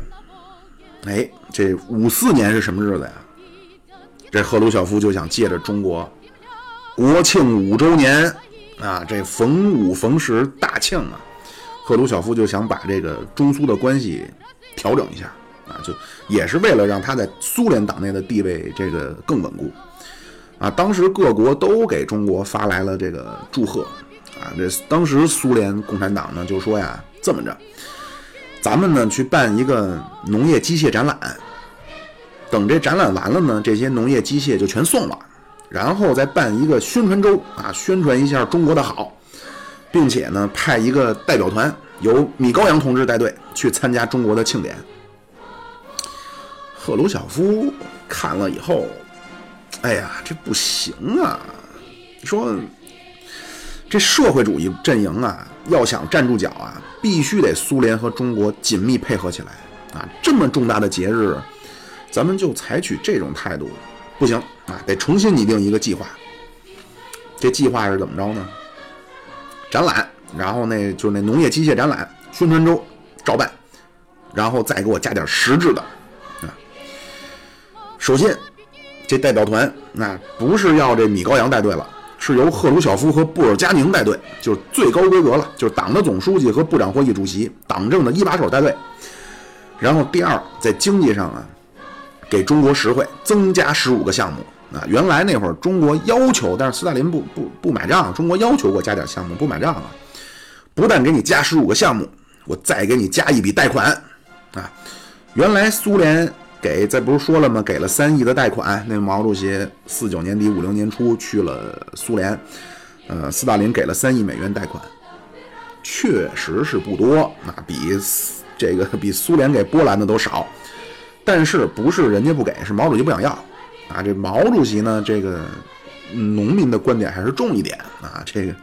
哎，这五四年是什么日子呀？这赫鲁晓夫就想借着中国国庆五周年啊，这逢五逢十大庆啊，赫鲁晓夫就想把这个中苏的关系调整一下啊，就也是为了让他在苏联党内的地位这个更稳固啊。当时各国都给中国发来了这个祝贺啊，这当时苏联共产党呢就说呀，这么着。咱们呢去办一个农业机械展览，等这展览完了呢，这些农业机械就全送了，然后再办一个宣传周啊，宣传一下中国的好，并且呢派一个代表团，由米高扬同志带队去参加中国的庆典。赫鲁晓夫看了以后，哎呀，这不行啊！说这社会主义阵营啊，要想站住脚啊。必须得苏联和中国紧密配合起来啊！这么重大的节日，咱们就采取这种态度不行啊！得重新拟定一个计划。这计划是怎么着呢？展览，然后那就是那农业机械展览宣传周照办，然后再给我加点实质的啊。首先，这代表团那不是要这米高扬带队了。是由赫鲁晓夫和布尔加宁带队，就是最高规格了，就是党的总书记和部长会议主席，党政的一把手带队。然后第二，在经济上啊，给中国实惠，增加十五个项目啊。原来那会儿中国要求，但是斯大林不不不买账，中国要求过加点项目，不买账了。不但给你加十五个项目，我再给你加一笔贷款啊。原来苏联。给，这不是说了吗？给了三亿的贷款。那毛主席四九年底五零年初去了苏联，呃，斯大林给了三亿美元贷款，确实是不多，那比这个比苏联给波兰的都少。但是不是人家不给，是毛主席不想要啊？这毛主席呢，这个农民的观点还是重一点啊，这个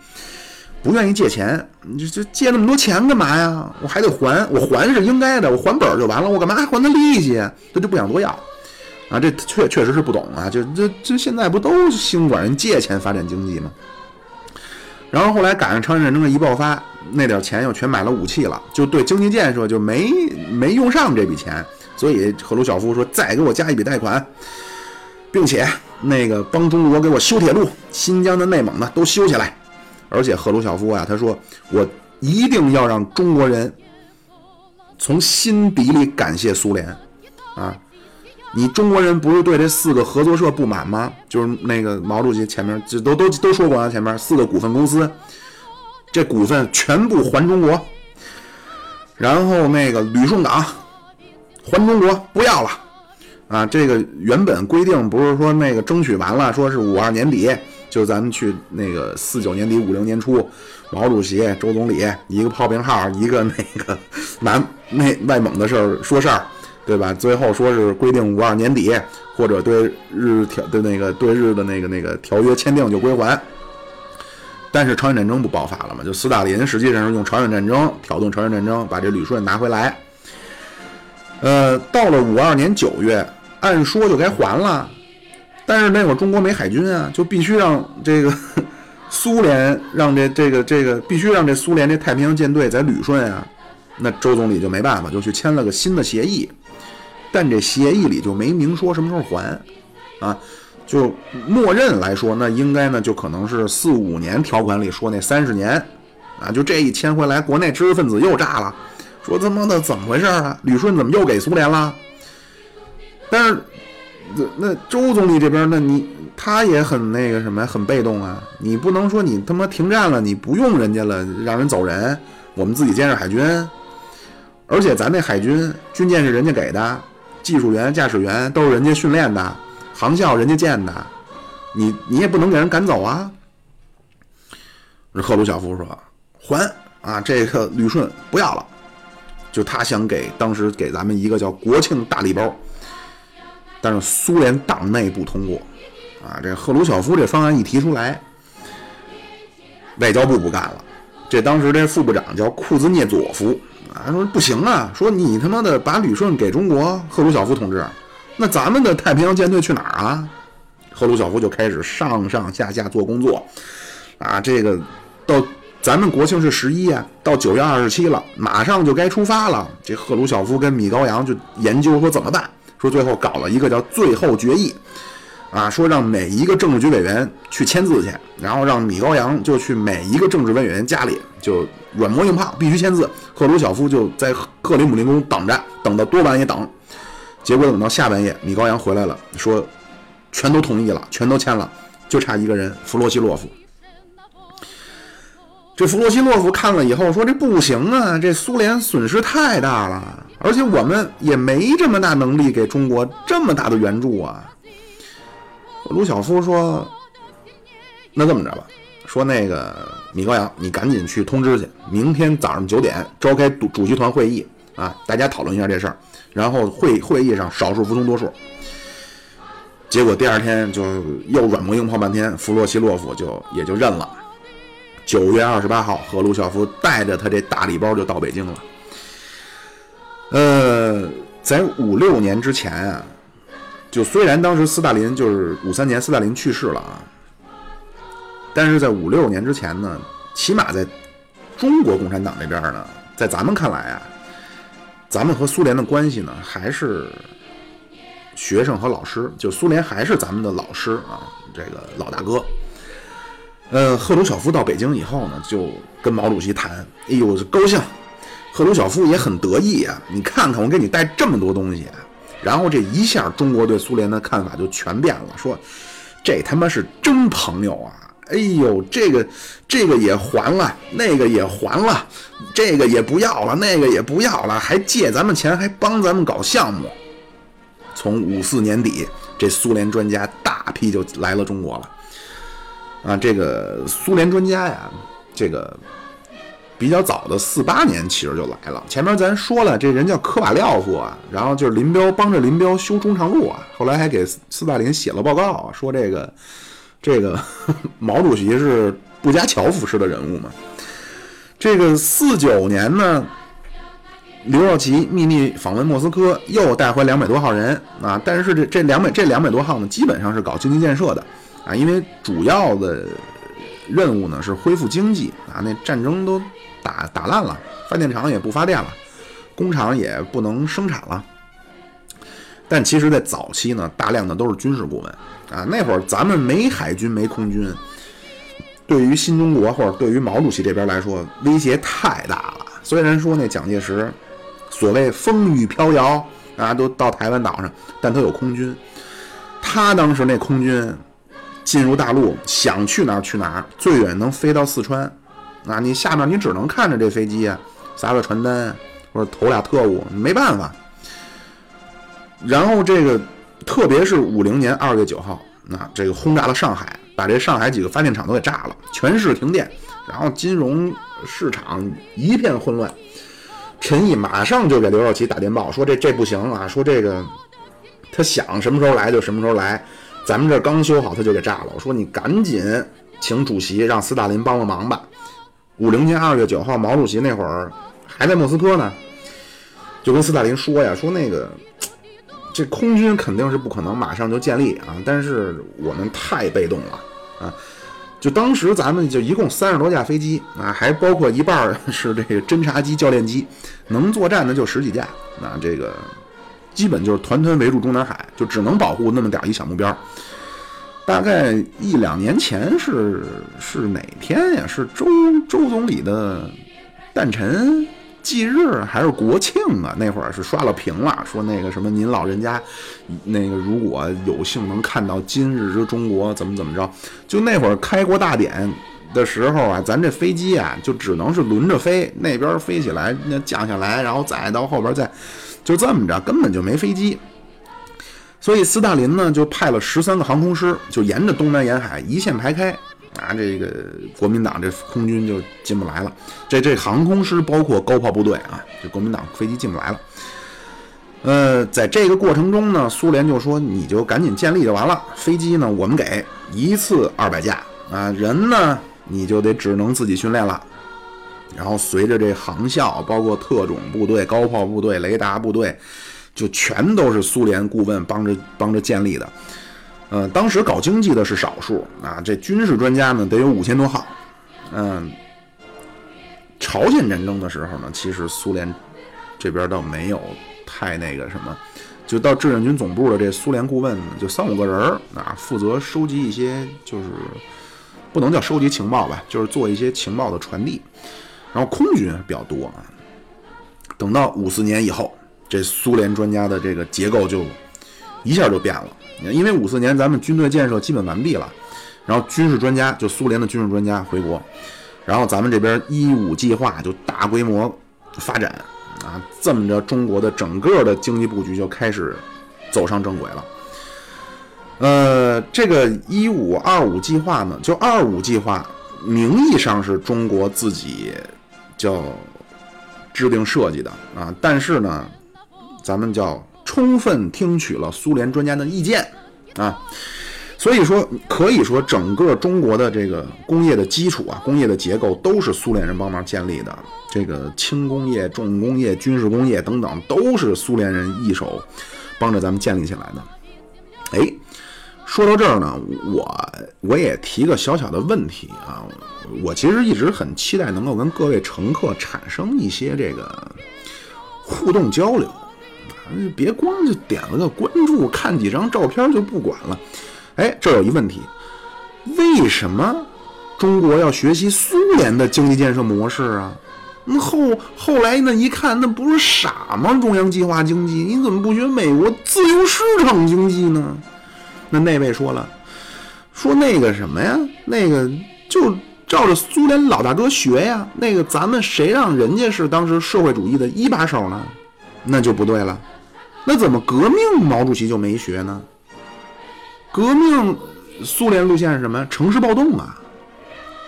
不愿意借钱，你这这借那么多钱干嘛呀？我还得还，我还是应该的，我还本就完了，我干嘛还还他利息？他就不想多要啊，这确确实是不懂啊，就这这现在不都兴管人借钱发展经济吗？然后后来赶上朝鲜战争一爆发，那点钱又全买了武器了，就对经济建设就没没用上这笔钱。所以赫鲁晓夫说：“再给我加一笔贷款，并且那个帮中国给我修铁路，新疆的、内蒙的都修起来。而且赫鲁晓夫啊，他说我一定要让中国人从心底里感谢苏联啊！你中国人不是对这四个合作社不满吗？就是那个毛主席前面这都都都说过了，前面四个股份公司，这股份全部还中国。然后那个旅顺港。”还中国不要了，啊，这个原本规定不是说那个争取完了，说是五二年底就咱们去那个四九年底五零年初，毛主席、周总理一个炮兵号，一个那个 南那外蒙的事儿说事儿，对吧？最后说是规定五二年底或者对日条对那个对日的那个那个条约签订就归还。但是朝鲜战争不爆发了吗？就斯大林实际上是用朝鲜战争挑动朝鲜战争，把这旅顺拿回来。呃，到了五二年九月，按说就该还了，但是那会儿中国没海军啊，就必须让这个 苏联让这这个这个必须让这苏联这太平洋舰队在旅顺啊，那周总理就没办法，就去签了个新的协议，但这协议里就没明说什么时候还，啊，就默认来说，那应该呢就可能是四五年条款里说那三十年，啊，就这一签回来，国内知识分子又炸了。说他妈的怎么回事啊？旅顺怎么又给苏联了？但是，那那周总理这边，那你他也很那个什么，很被动啊。你不能说你他妈停战了，你不用人家了，让人走人，我们自己建设海军。而且咱那海军军舰是人家给的，技术员、驾驶员都是人家训练的，航校人家建的，你你也不能给人赶走啊。赫鲁晓夫说：“还啊，这个旅顺不要了。”就他想给当时给咱们一个叫国庆大礼包，但是苏联党内不通过，啊，这赫鲁晓夫这方案一提出来，外交部不干了。这当时这副部长叫库兹涅佐夫啊，说不行啊，说你他妈的把旅顺给中国，赫鲁晓夫同志，那咱们的太平洋舰队去哪儿啊？赫鲁晓夫就开始上上下下做工作，啊，这个到。咱们国庆是十一啊，到九月二十七了，马上就该出发了。这赫鲁晓夫跟米高扬就研究说怎么办，说最后搞了一个叫最后决议，啊，说让每一个政治局委员去签字去，然后让米高扬就去每一个政治委员家里就软磨硬泡，必须签字。赫鲁晓夫就在克里姆林宫等着，等到多晚也等。结果等到下半夜，米高扬回来了，说全都同意了，全都签了，就差一个人弗洛西洛夫。这弗洛西洛夫看了以后说：“这不行啊，这苏联损失太大了，而且我们也没这么大能力给中国这么大的援助啊。”卢晓夫说：“那这么着吧，说那个米高扬，你赶紧去通知去，明天早上九点召开主席团会议啊，大家讨论一下这事儿，然后会会议上少数服从多数。”结果第二天就又软磨硬泡半天，弗洛西洛夫就也就认了。九月二十八号，赫鲁晓夫带着他这大礼包就到北京了。呃，在五六年之前啊，就虽然当时斯大林就是五三年斯大林去世了啊，但是在五六年之前呢，起码在中国共产党这边呢，在咱们看来啊，咱们和苏联的关系呢，还是学生和老师，就苏联还是咱们的老师啊，这个老大哥。呃，赫鲁晓夫到北京以后呢，就跟毛主席谈，哎呦，高兴。赫鲁晓夫也很得意啊，你看看我给你带这么多东西，然后这一下中国对苏联的看法就全变了，说这他妈是真朋友啊！哎呦，这个这个也还了，那个也还了，这个也不要了，那个也不要了，还借咱们钱，还帮咱们搞项目。从五四年底，这苏联专家大批就来了中国了。啊，这个苏联专家呀，这个比较早的四八年其实就来了。前面咱说了，这人叫科瓦廖夫啊，然后就是林彪帮着林彪修中长路啊，后来还给斯大林写了报告，说这个这个 毛主席是布加乔夫式的人物嘛。这个四九年呢。刘少奇秘密访问莫斯科，又带回两百多号人啊！但是这这两百这两百多号呢，基本上是搞经济建设的啊，因为主要的任务呢是恢复经济啊。那战争都打打烂了，发电厂也不发电了，工厂也不能生产了。但其实，在早期呢，大量的都是军事顾问啊。那会儿咱们没海军没空军，对于新中国或者对于毛主席这边来说，威胁太大了。虽然说那蒋介石。所谓风雨飘摇啊，都到台湾岛上，但他有空军。他当时那空军进入大陆，想去哪儿去哪儿，最远能飞到四川。啊，你下面你只能看着这飞机啊，撒个传单或者投俩特务，没办法。然后这个，特别是五零年二月九号，那这个轰炸了上海，把这上海几个发电厂都给炸了，全市停电，然后金融市场一片混乱。陈毅马上就给刘少奇打电报，说这这不行啊，说这个他想什么时候来就什么时候来，咱们这刚修好他就给炸了。我说你赶紧请主席让斯大林帮个忙吧。五零年二月九号，毛主席那会儿还在莫斯科呢，就跟斯大林说呀，说那个 这空军肯定是不可能马上就建立啊，但是我们太被动了啊。就当时咱们就一共三十多架飞机啊，还包括一半是这个侦察机、教练机，能作战的就十几架。那这个基本就是团团围住中南海，就只能保护那么点一小目标。大概一两年前是是哪天呀？是周周总理的诞辰。忌日还是国庆啊？那会儿是刷了屏了，说那个什么您老人家，那个如果有幸能看到今日之中国，怎么怎么着？就那会儿开国大典的时候啊，咱这飞机啊就只能是轮着飞，那边飞起来，那降下来，然后再到后边再，就这么着，根本就没飞机。所以斯大林呢就派了十三个航空师，就沿着东南沿海一线排开。啊，这个国民党这空军就进不来了。这这航空师包括高炮部队啊，这国民党飞机进不来了。呃，在这个过程中呢，苏联就说你就赶紧建立就完了，飞机呢我们给一次二百架啊，人呢你就得只能自己训练了。然后随着这航校，包括特种部队、高炮部队、雷达部队，就全都是苏联顾问帮着帮着建立的。呃，当时搞经济的是少数啊，这军事专家呢得有五千多号。嗯，朝鲜战争的时候呢，其实苏联这边倒没有太那个什么，就到志愿军总部的这苏联顾问就三五个人啊，负责收集一些，就是不能叫收集情报吧，就是做一些情报的传递。然后空军比较多啊。等到五四年以后，这苏联专家的这个结构就一下就变了。因为五四年咱们军队建设基本完毕了，然后军事专家就苏联的军事专家回国，然后咱们这边一五计划就大规模发展啊，这么着中国的整个的经济布局就开始走上正轨了。呃，这个一五二五计划呢，就二五计划名义上是中国自己叫制定设计的啊，但是呢，咱们叫。充分听取了苏联专家的意见，啊，所以说可以说整个中国的这个工业的基础啊，工业的结构都是苏联人帮忙建立的。这个轻工业、重工业、军事工业等等，都是苏联人一手帮着咱们建立起来的。哎，说到这儿呢，我我也提个小小的问题啊，我其实一直很期待能够跟各位乘客产生一些这个互动交流。别光就点了个关注，看几张照片就不管了。哎，这有一问题，为什么中国要学习苏联的经济建设模式啊？那后后来呢？一看那不是傻吗？中央计划经济，你怎么不学美国自由市场经济呢？那那位说了，说那个什么呀？那个就照着苏联老大哥学呀。那个咱们谁让人家是当时社会主义的一把手呢？那就不对了。那怎么革命毛主席就没学呢？革命苏联路线是什么？城市暴动啊！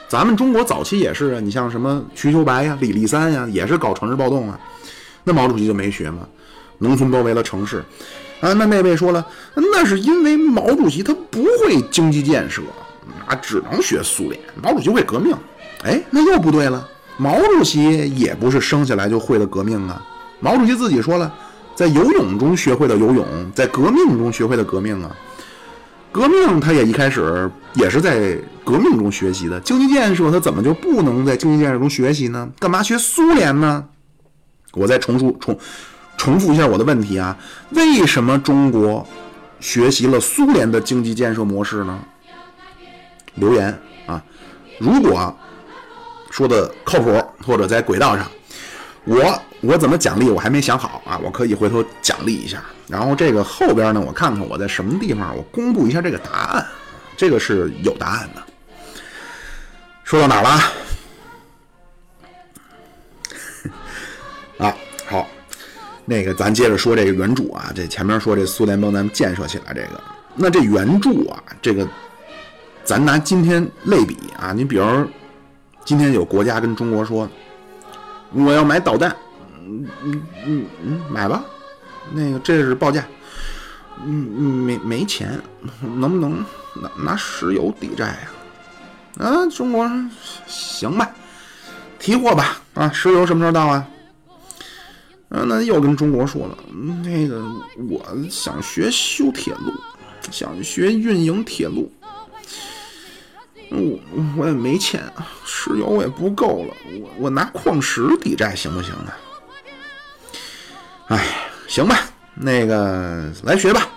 咱们中国早期也是啊，你像什么瞿秋白呀、李立三呀，也是搞城市暴动啊。那毛主席就没学嘛，农村包围了城市啊。那那位说了，那是因为毛主席他不会经济建设，那，只能学苏联。毛主席会革命，哎，那又不对了。毛主席也不是生下来就会了革命啊。毛主席自己说了，在游泳中学会的游泳，在革命中学会的革命啊。革命他也一开始也是在革命中学习的，经济建设他怎么就不能在经济建设中学习呢？干嘛学苏联呢？我再重述重重复一下我的问题啊，为什么中国学习了苏联的经济建设模式呢？留言啊，如果说的靠谱或者在轨道上，我我怎么奖励我还没想好啊，我可以回头奖励一下。然后这个后边呢，我看看我在什么地方，我公布一下这个答案，这个是有答案的。说到哪了？啊，好，那个咱接着说这个援助啊，这前面说这苏联帮咱们建设起来这个，那这援助啊，这个咱拿今天类比啊，你比如今天有国家跟中国说，我要买导弹，嗯嗯嗯，买吧。那个这是报价，嗯，没没钱，能不能拿拿石油抵债呀？啊，中国行吧，提货吧，啊，石油什么时候到啊？啊，那又跟中国说了，那个我想学修铁路，想学运营铁路，我我也没钱，石油我也不够了，我我拿矿石抵债行不行啊？哎。行吧，那个来学吧。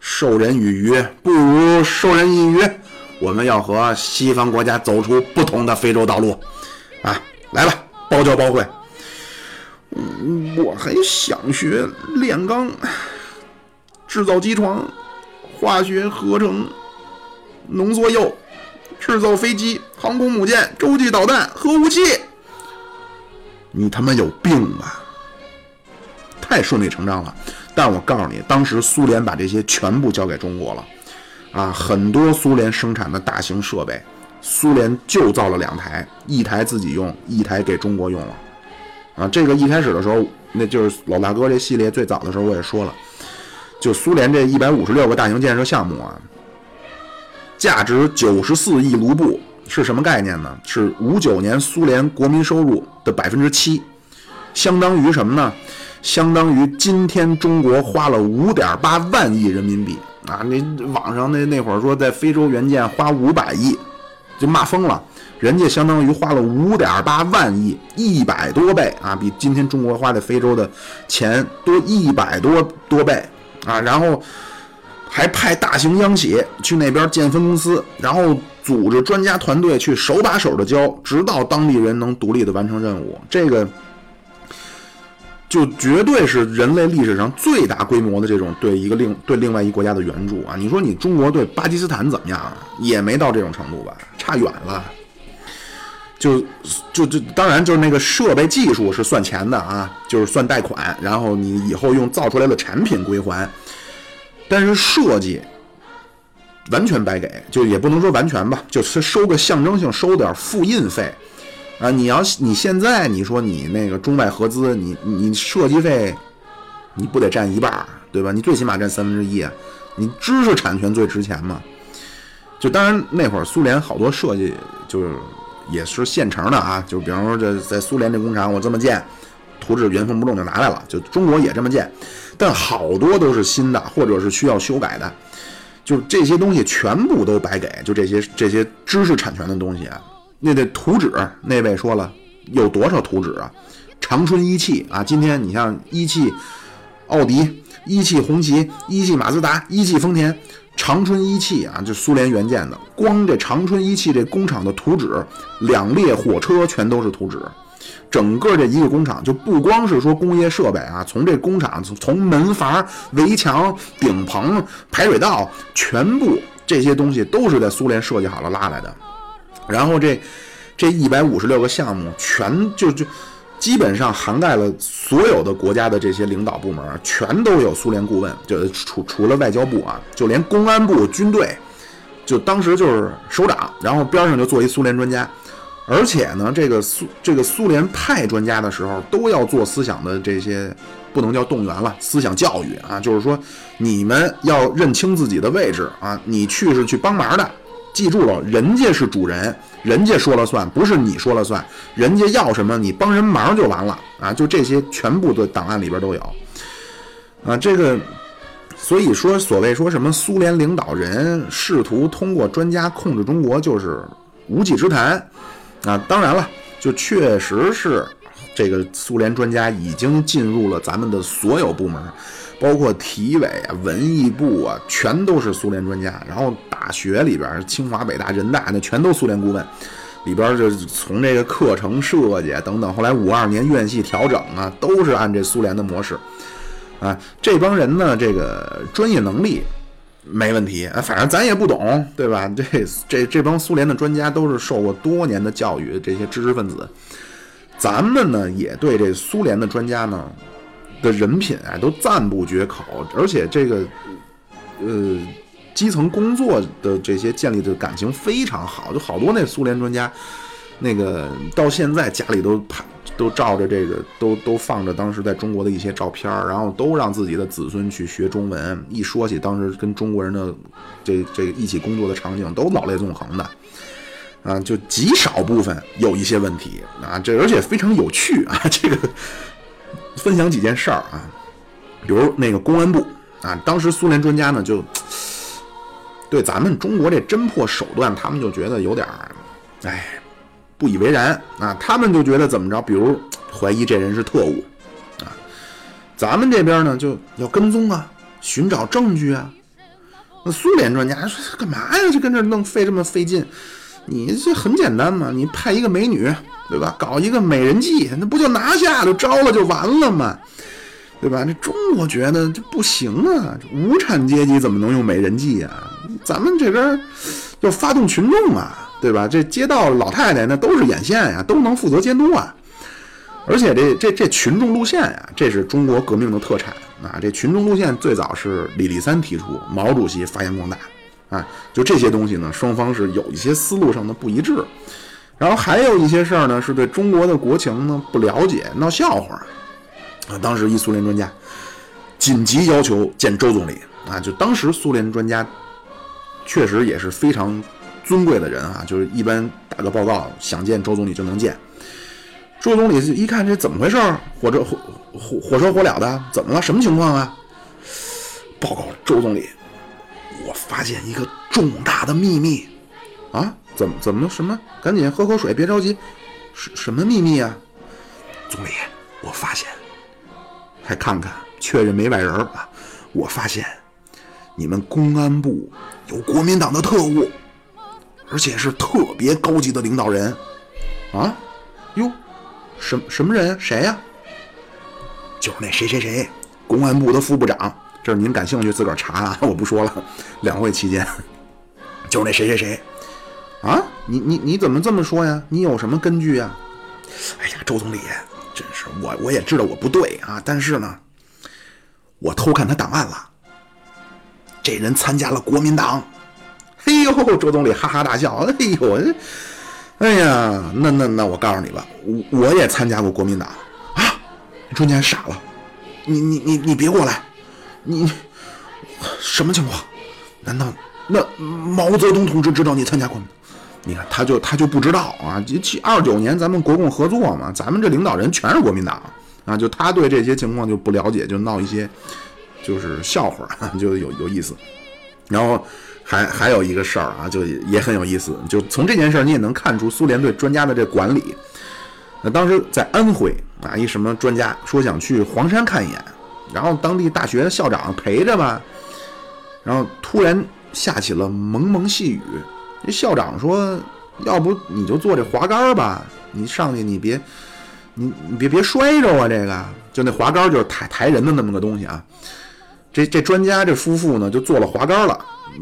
授人以鱼不如授人以渔。我们要和西方国家走出不同的非洲道路啊！来吧，包教包会。我还想学炼钢、制造机床、化学合成、浓缩铀、制造飞机、航空母舰、洲际导弹、核武器。你他妈有病吧！太顺理成章了，但我告诉你，当时苏联把这些全部交给中国了，啊，很多苏联生产的大型设备，苏联就造了两台，一台自己用，一台给中国用了，啊，这个一开始的时候，那就是老大哥这系列最早的时候我也说了，就苏联这一百五十六个大型建设项目啊，价值九十四亿卢布是什么概念呢？是五九年苏联国民收入的百分之七，相当于什么呢？相当于今天中国花了五点八万亿人民币啊！那网上那那会儿说在非洲援建花五百亿，就骂疯了。人家相当于花了五点八万亿，一百多倍啊！比今天中国花在非洲的钱多一百多多倍啊！然后还派大型央企去那边建分公司，然后组织专家团队去手把手的教，直到当地人能独立的完成任务。这个。就绝对是人类历史上最大规模的这种对一个另对另外一国家的援助啊！你说你中国对巴基斯坦怎么样？也没到这种程度吧，差远了。就就就当然就是那个设备技术是算钱的啊，就是算贷款，然后你以后用造出来的产品归还。但是设计完全白给，就也不能说完全吧，就是收个象征性收点复印费。啊，你要你现在你说你那个中外合资，你你设计费，你不得占一半，对吧？你最起码占三分之一啊！你知识产权最值钱嘛？就当然那会儿苏联好多设计就是也是现成的啊，就比方说这在苏联这工厂我这么建，图纸原封不动就拿来了，就中国也这么建，但好多都是新的或者是需要修改的，就这些东西全部都白给，就这些这些知识产权的东西啊。那得图纸，那位说了有多少图纸啊？长春一汽啊，今天你像一汽、奥迪、一汽红旗、一汽马自达、一汽丰田，长春一汽啊，就苏联援建的，光这长春一汽这工厂的图纸，两列火车全都是图纸，整个这一个工厂就不光是说工业设备啊，从这工厂从门房、围墙、顶棚、排水道，全部这些东西都是在苏联设计好了拉来的。然后这这一百五十六个项目全就就基本上涵盖了所有的国家的这些领导部门，全都有苏联顾问，就除除了外交部啊，就连公安部、军队，就当时就是首长，然后边上就坐一苏联专家，而且呢，这个苏这个苏联派专家的时候都要做思想的这些，不能叫动员了，思想教育啊，就是说你们要认清自己的位置啊，你去是去帮忙的，记住了，人家是主人，人家说了算，不是你说了算，人家要什么你帮人忙就完了啊，就这些全部的档案里边都有啊，这个。所以说，所谓说什么苏联领导人试图通过专家控制中国，就是无稽之谈啊！当然了，就确实是这个苏联专家已经进入了咱们的所有部门，包括体委啊、文艺部啊，全都是苏联专家。然后大学里边，清华、北大、人大那全都苏联顾问，里边就从这个课程设计等等，后来五二年院系调整啊，都是按这苏联的模式。啊，这帮人呢，这个专业能力没问题，反正咱也不懂，对吧？这这这帮苏联的专家都是受过多年的教育，这些知识分子，咱们呢也对这苏联的专家呢的人品啊都赞不绝口，而且这个呃基层工作的这些建立的感情非常好，就好多那苏联专家，那个到现在家里都拍。都照着这个，都都放着当时在中国的一些照片然后都让自己的子孙去学中文。一说起当时跟中国人的这这一起工作的场景，都老泪纵横的，啊，就极少部分有一些问题啊，这而且非常有趣啊。这个分享几件事儿啊，比如那个公安部啊，当时苏联专家呢就对咱们中国这侦破手段，他们就觉得有点儿，哎。不以为然啊，他们就觉得怎么着？比如怀疑这人是特务啊，咱们这边呢就要跟踪啊，寻找证据啊。那苏联专家说干嘛呀？就跟这弄费这么费劲？你这很简单嘛，你派一个美女，对吧？搞一个美人计，那不就拿下就招了就完了吗？对吧？这中国觉得这不行啊，无产阶级怎么能用美人计啊？咱们这边要发动群众啊。对吧？这街道老太太那都是眼线呀，都能负责监督啊。而且这这这群众路线呀，这是中国革命的特产啊。这群众路线最早是李立三提出，毛主席发扬光大啊。就这些东西呢，双方是有一些思路上的不一致。然后还有一些事儿呢，是对中国的国情呢不了解，闹笑话啊。当时一苏联专家紧急要求见周总理啊，就当时苏联专家确实也是非常。尊贵的人啊，就是一般打个报告，想见周总理就能见。周总理一看这怎么回事火车火火火烧火燎的，怎么了？什么情况啊？报告周总理，我发现一个重大的秘密啊！怎么怎么什么？赶紧喝口水，别着急。什什么秘密啊？总理，我发现，还看看确认没外人啊！我发现你们公安部有国民党的特务。而且是特别高级的领导人，啊，哟，什么什么人？谁呀？就是那谁谁谁，公安部的副部长。这是您感兴趣自个儿查啊，我不说了。两会期间，就是那谁谁谁，啊，你你你怎么这么说呀？你有什么根据呀？哎呀，周总理，真是我我也知道我不对啊，但是呢，我偷看他档案了，这人参加了国民党。哎呦，周总理哈哈大笑。哎呦，哎呀，那那那我告诉你吧，我我也参加过国民党啊。中间傻了，你你你你别过来，你什么情况？难道那毛泽东同志知道你参加过吗？你看他就他就不知道啊。七二九年咱们国共合作嘛，咱们这领导人全是国民党啊，就他对这些情况就不了解，就闹一些就是笑话，就有有意思，然后。还还有一个事儿啊，就也很有意思。就从这件事儿，你也能看出苏联对专家的这管理。那当时在安徽啊，一什么专家说想去黄山看一眼，然后当地大学的校长陪着吧，然后突然下起了蒙蒙细雨。这校长说：“要不你就坐这滑竿吧，你上去你别，你你别别摔着啊！这个就那滑竿就是抬抬人的那么个东西啊。这这专家这夫妇呢就坐了滑竿了。”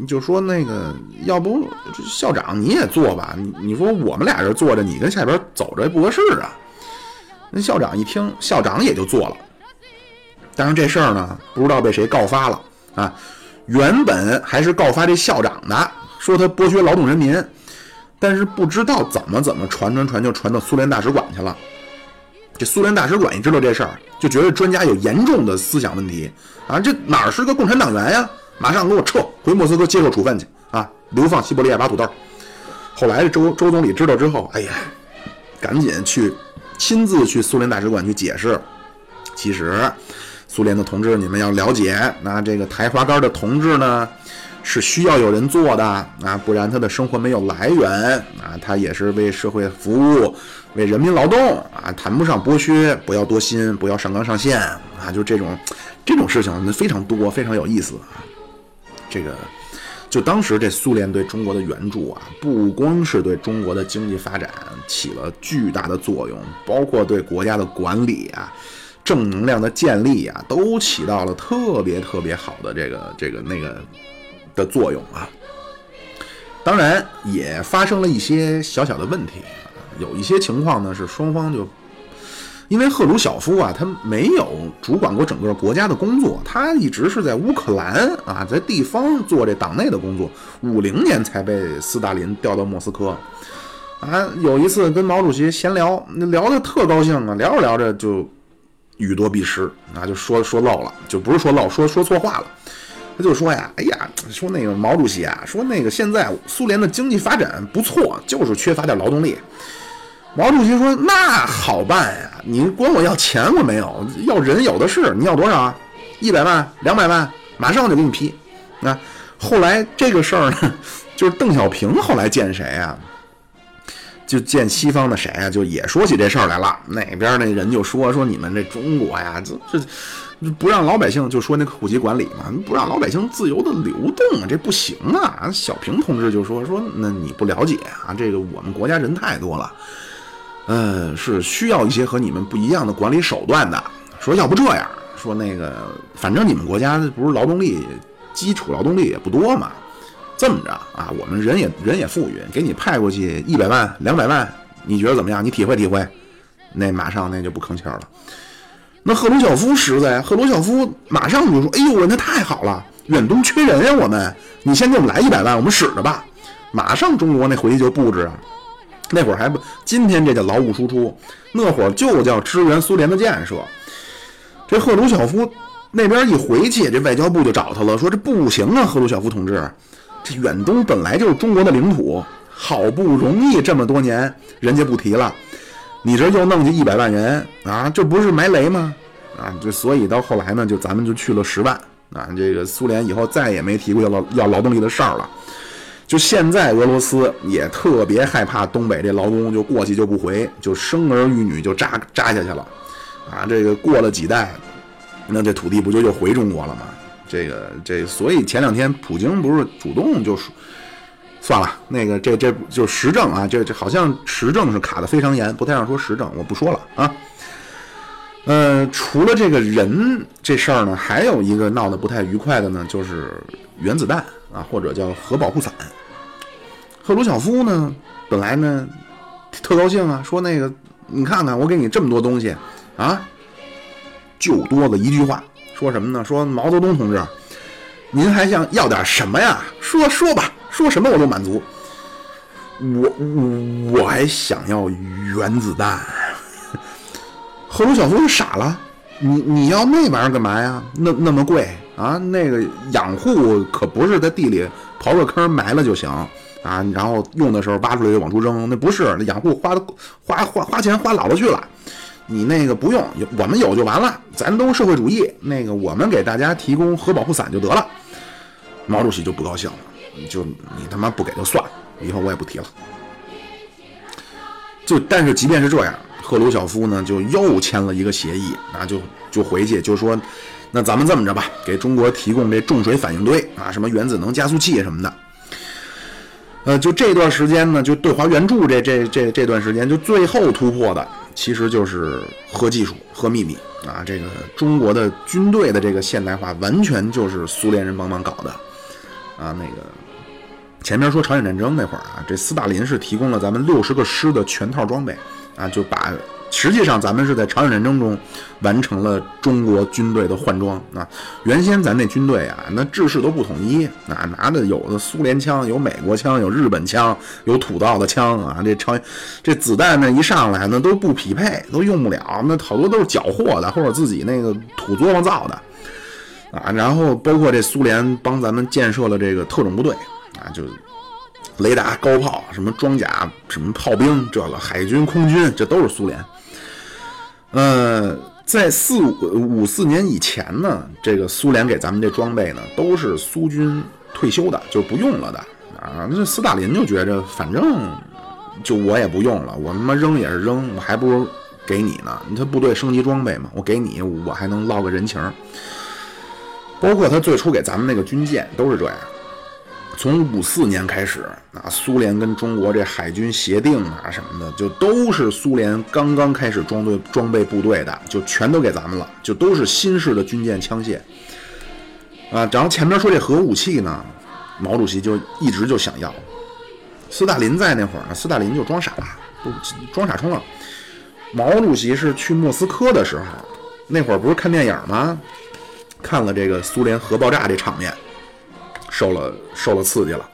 就说那个，要不校长你也坐吧？你你说我们俩人坐着，你跟下边走着不合适啊。那校长一听，校长也就坐了。但是这事儿呢，不知道被谁告发了啊。原本还是告发这校长的，说他剥削劳动人民，但是不知道怎么怎么传传传就传到苏联大使馆去了。这苏联大使馆一知道这事儿，就觉得专家有严重的思想问题啊！这哪是个共产党员呀？马上给我撤回莫斯科接受处分去啊！流放西伯利亚挖土豆。后来这周周总理知道之后，哎呀，赶紧去亲自去苏联大使馆去解释。其实，苏联的同志，你们要了解，那这个抬滑杆的同志呢？是需要有人做的啊，不然他的生活没有来源啊，他也是为社会服务，为人民劳动啊，谈不上剥削，不要多心，不要上纲上线啊，就这种这种事情非常多，非常有意思啊。这个就当时这苏联对中国的援助啊，不光是对中国的经济发展起了巨大的作用，包括对国家的管理啊、正能量的建立啊，都起到了特别特别好的这个这个那个。的作用啊，当然也发生了一些小小的问题，有一些情况呢是双方就因为赫鲁晓夫啊，他没有主管过整个国家的工作，他一直是在乌克兰啊，在地方做这党内的工作，五零年才被斯大林调到莫斯科啊。有一次跟毛主席闲聊，聊的特高兴啊，聊着聊着就语多必失啊，就说说漏了，就不是说漏，说说错话了。他就说呀，哎呀，说那个毛主席啊，说那个现在苏联的经济发展不错，就是缺乏点劳动力。毛主席说：“那好办呀，你管我要钱我没有，要人有的是。你要多少啊？一百万、两百万，马上就给你批。”那后来这个事儿呢，就是邓小平后来见谁啊？就见西方的谁啊？就也说起这事儿来了。那边那人就说说你们这中国呀，这这。不让老百姓就说那户籍管理嘛，不让老百姓自由的流动，这不行啊！小平同志就说说，那你不了解啊，这个我们国家人太多了，嗯，是需要一些和你们不一样的管理手段的。说要不这样，说那个反正你们国家不是劳动力基础劳动力也不多嘛，这么着啊，我们人也人也富裕，给你派过去一百万两百万，你觉得怎么样？你体会体会，那马上那就不吭气儿了。那赫鲁晓夫实在，赫鲁晓夫马上就说：“哎呦，那太好了，远东缺人呀，我们，你先给我们来一百万，我们使着吧。”马上中国那回去就布置啊，那会儿还不，今天这叫劳务输出，那会儿就叫支援苏联的建设。这赫鲁晓夫那边一回去，这外交部就找他了，说：“这不行啊，赫鲁晓夫同志，这远东本来就是中国的领土，好不容易这么多年，人家不提了。”你这又弄去一百万人啊，这不是埋雷吗？啊，就所以到后来呢，就咱们就去了十万啊。这个苏联以后再也没提过要劳要劳动力的事儿了。就现在俄罗斯也特别害怕东北这劳工就过去就不回，就生儿育女就扎扎下去了。啊，这个过了几代，那这土地不就又回中国了吗？这个这所以前两天普京不是主动就说。算了，那个这这就实政啊，这这好像实政是卡的非常严，不太让说实政，我不说了啊。呃，除了这个人这事儿呢，还有一个闹得不太愉快的呢，就是原子弹啊，或者叫核保护伞。赫鲁晓夫呢，本来呢特高兴啊，说那个你看看我给你这么多东西啊，就多了一句话，说什么呢？说毛泽东同志，您还想要点什么呀？说说吧。说什么我都满足，我我我还想要原子弹。赫鲁晓夫傻了，你你要那玩意儿干嘛呀？那那么贵啊？那个养护可不是在地里刨个坑埋了就行啊，然后用的时候挖出来就往出扔，那不是那养护花的花花花钱花老了去了。你那个不用，我们有就完了，咱都社会主义，那个我们给大家提供核保护伞就得了。毛主席就不高兴了。就你他妈不给就算了，以后我也不提了。就但是即便是这样，赫鲁晓夫呢就又签了一个协议，那就就回去就说，那咱们这么着吧，给中国提供这重水反应堆啊，什么原子能加速器什么的。呃，就这段时间呢，就对华援助这这这这段时间，就最后突破的其实就是核技术、核秘密啊。这个中国的军队的这个现代化，完全就是苏联人帮忙搞的啊，那个。前面说朝鲜战争那会儿啊，这斯大林是提供了咱们六十个师的全套装备，啊，就把实际上咱们是在朝鲜战争中完成了中国军队的换装啊。原先咱那军队啊，那制式都不统一啊，拿的有的苏联枪，有美国枪，有日本枪，有土造的枪啊。这朝这子弹呢一上来那都不匹配，都用不了，那好多都是缴获的或者自己那个土作坊造的啊。然后包括这苏联帮咱们建设了这个特种部队啊，就。雷达、高炮、什么装甲、什么炮兵，这个海军、空军，这都是苏联。呃，在四五五四年以前呢，这个苏联给咱们这装备呢，都是苏军退休的，就不用了的啊。那斯大林就觉着，反正就我也不用了，我他妈扔也是扔，我还不如给你呢。他部队升级装备嘛，我给你，我还能落个人情。包括他最初给咱们那个军舰，都是这样。从五四年开始，啊，苏联跟中国这海军协定啊什么的，就都是苏联刚刚开始装队装备部队的，就全都给咱们了，就都是新式的军舰枪械，啊，然后前面说这核武器呢，毛主席就一直就想要。斯大林在那会儿呢，斯大林就装傻，不装傻充愣。毛主席是去莫斯科的时候，那会儿不是看电影吗？看了这个苏联核爆炸这场面。受了受了刺激了，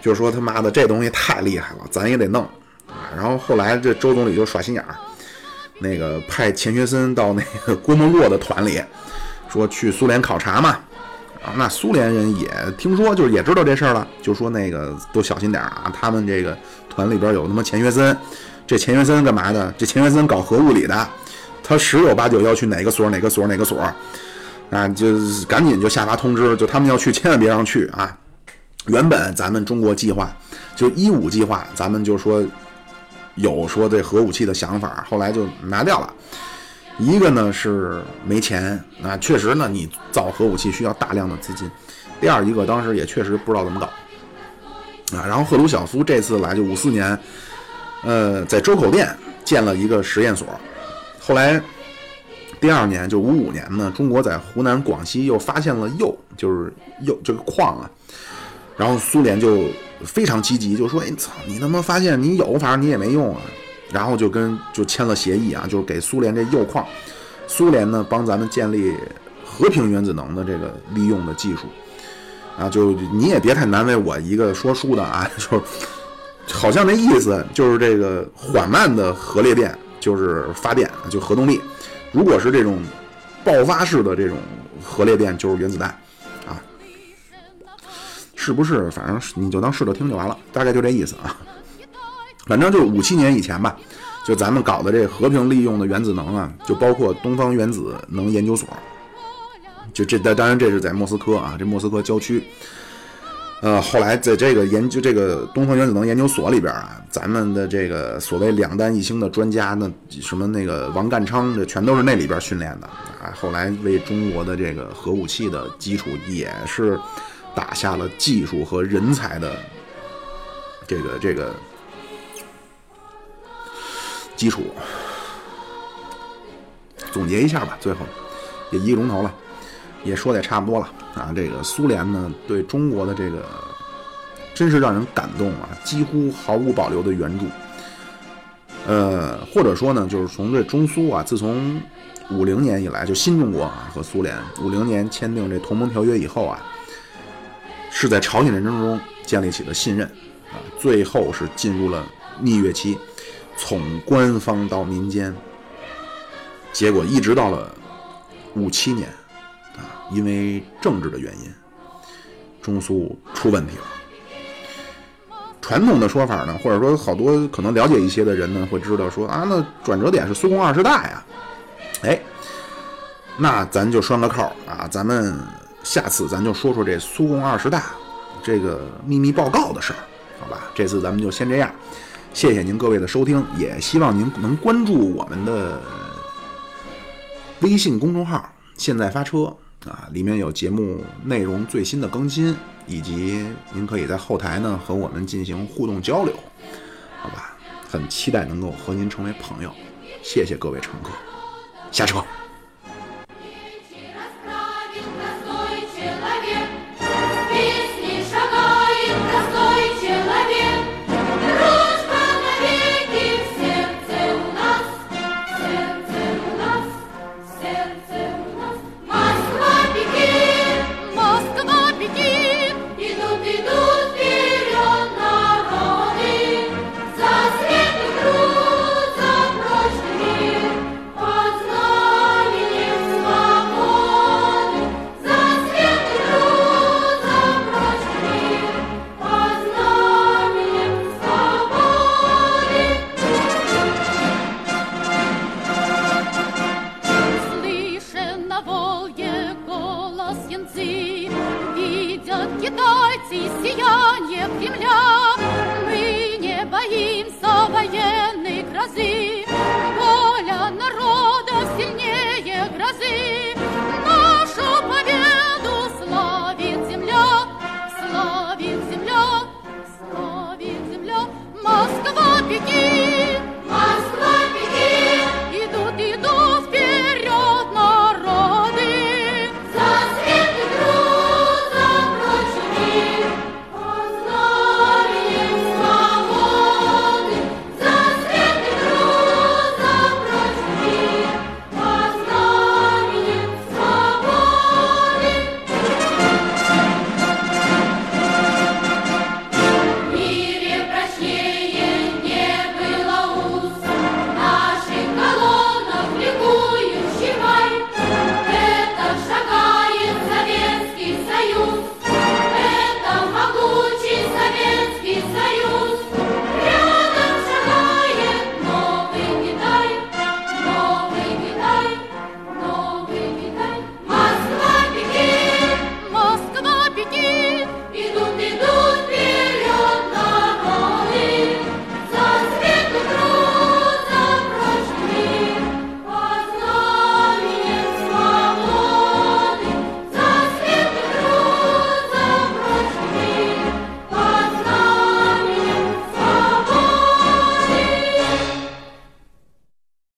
就是说他妈的这东西太厉害了，咱也得弄啊。然后后来这周总理就耍心眼儿，那个派钱学森到那个郭沫若的团里，说去苏联考察嘛。啊，那苏联人也听说，就是也知道这事儿了，就说那个都小心点儿啊。他们这个团里边有他妈钱学森，这钱学森干嘛的？这钱学森搞核物理的，他十有八九要去哪个所哪个所哪个所。啊，就赶紧就下发通知，就他们要去，千万别让去啊！原本咱们中国计划就一五计划，咱们就说有说这核武器的想法，后来就拿掉了。一个呢是没钱啊，确实呢你造核武器需要大量的资金。第二一个当时也确实不知道怎么搞啊。然后赫鲁晓夫这次来就五四年，呃，在周口店建了一个实验所，后来。第二年就五五年呢，中国在湖南、广西又发现了铀，就是铀这个矿啊。然后苏联就非常积极，就说：“哎操，你他妈发现你有，反正你也没用啊。”然后就跟就签了协议啊，就是给苏联这铀矿，苏联呢帮咱们建立和平原子能的这个利用的技术啊。就你也别太难为我一个说书的啊，就是好像那意思就是这个缓慢的核裂变就是发电，就核动力。如果是这种爆发式的这种核裂变，就是原子弹，啊，是不是？反正你就当试着听就完了，大概就这意思啊。反正就是五七年以前吧，就咱们搞的这和平利用的原子能啊，就包括东方原子能研究所，就这当然这是在莫斯科啊，这莫斯科郊区。呃，后来在这个研究这个东方原子能研究所里边啊，咱们的这个所谓两弹一星的专家，那什么那个王干昌，这全都是那里边训练的啊。后来为中国的这个核武器的基础，也是打下了技术和人才的这个这个基础。总结一下吧，最后也一个钟头了。也说的也差不多了啊！这个苏联呢，对中国的这个真是让人感动啊，几乎毫无保留的援助。呃，或者说呢，就是从这中苏啊，自从五零年以来，就新中国啊和苏联五零年签订这同盟条约以后啊，是在朝鲜战争中建立起的信任啊，最后是进入了蜜月期，从官方到民间，结果一直到了五七年。因为政治的原因，中苏出问题了。传统的说法呢，或者说好多可能了解一些的人呢，会知道说啊，那转折点是苏共二十大呀。哎，那咱就拴个扣啊，咱们下次咱就说说这苏共二十大这个秘密报告的事儿，好吧？这次咱们就先这样，谢谢您各位的收听，也希望您能关注我们的微信公众号“现在发车”。啊，里面有节目内容最新的更新，以及您可以在后台呢和我们进行互动交流，好吧？很期待能够和您成为朋友，谢谢各位乘客，下车。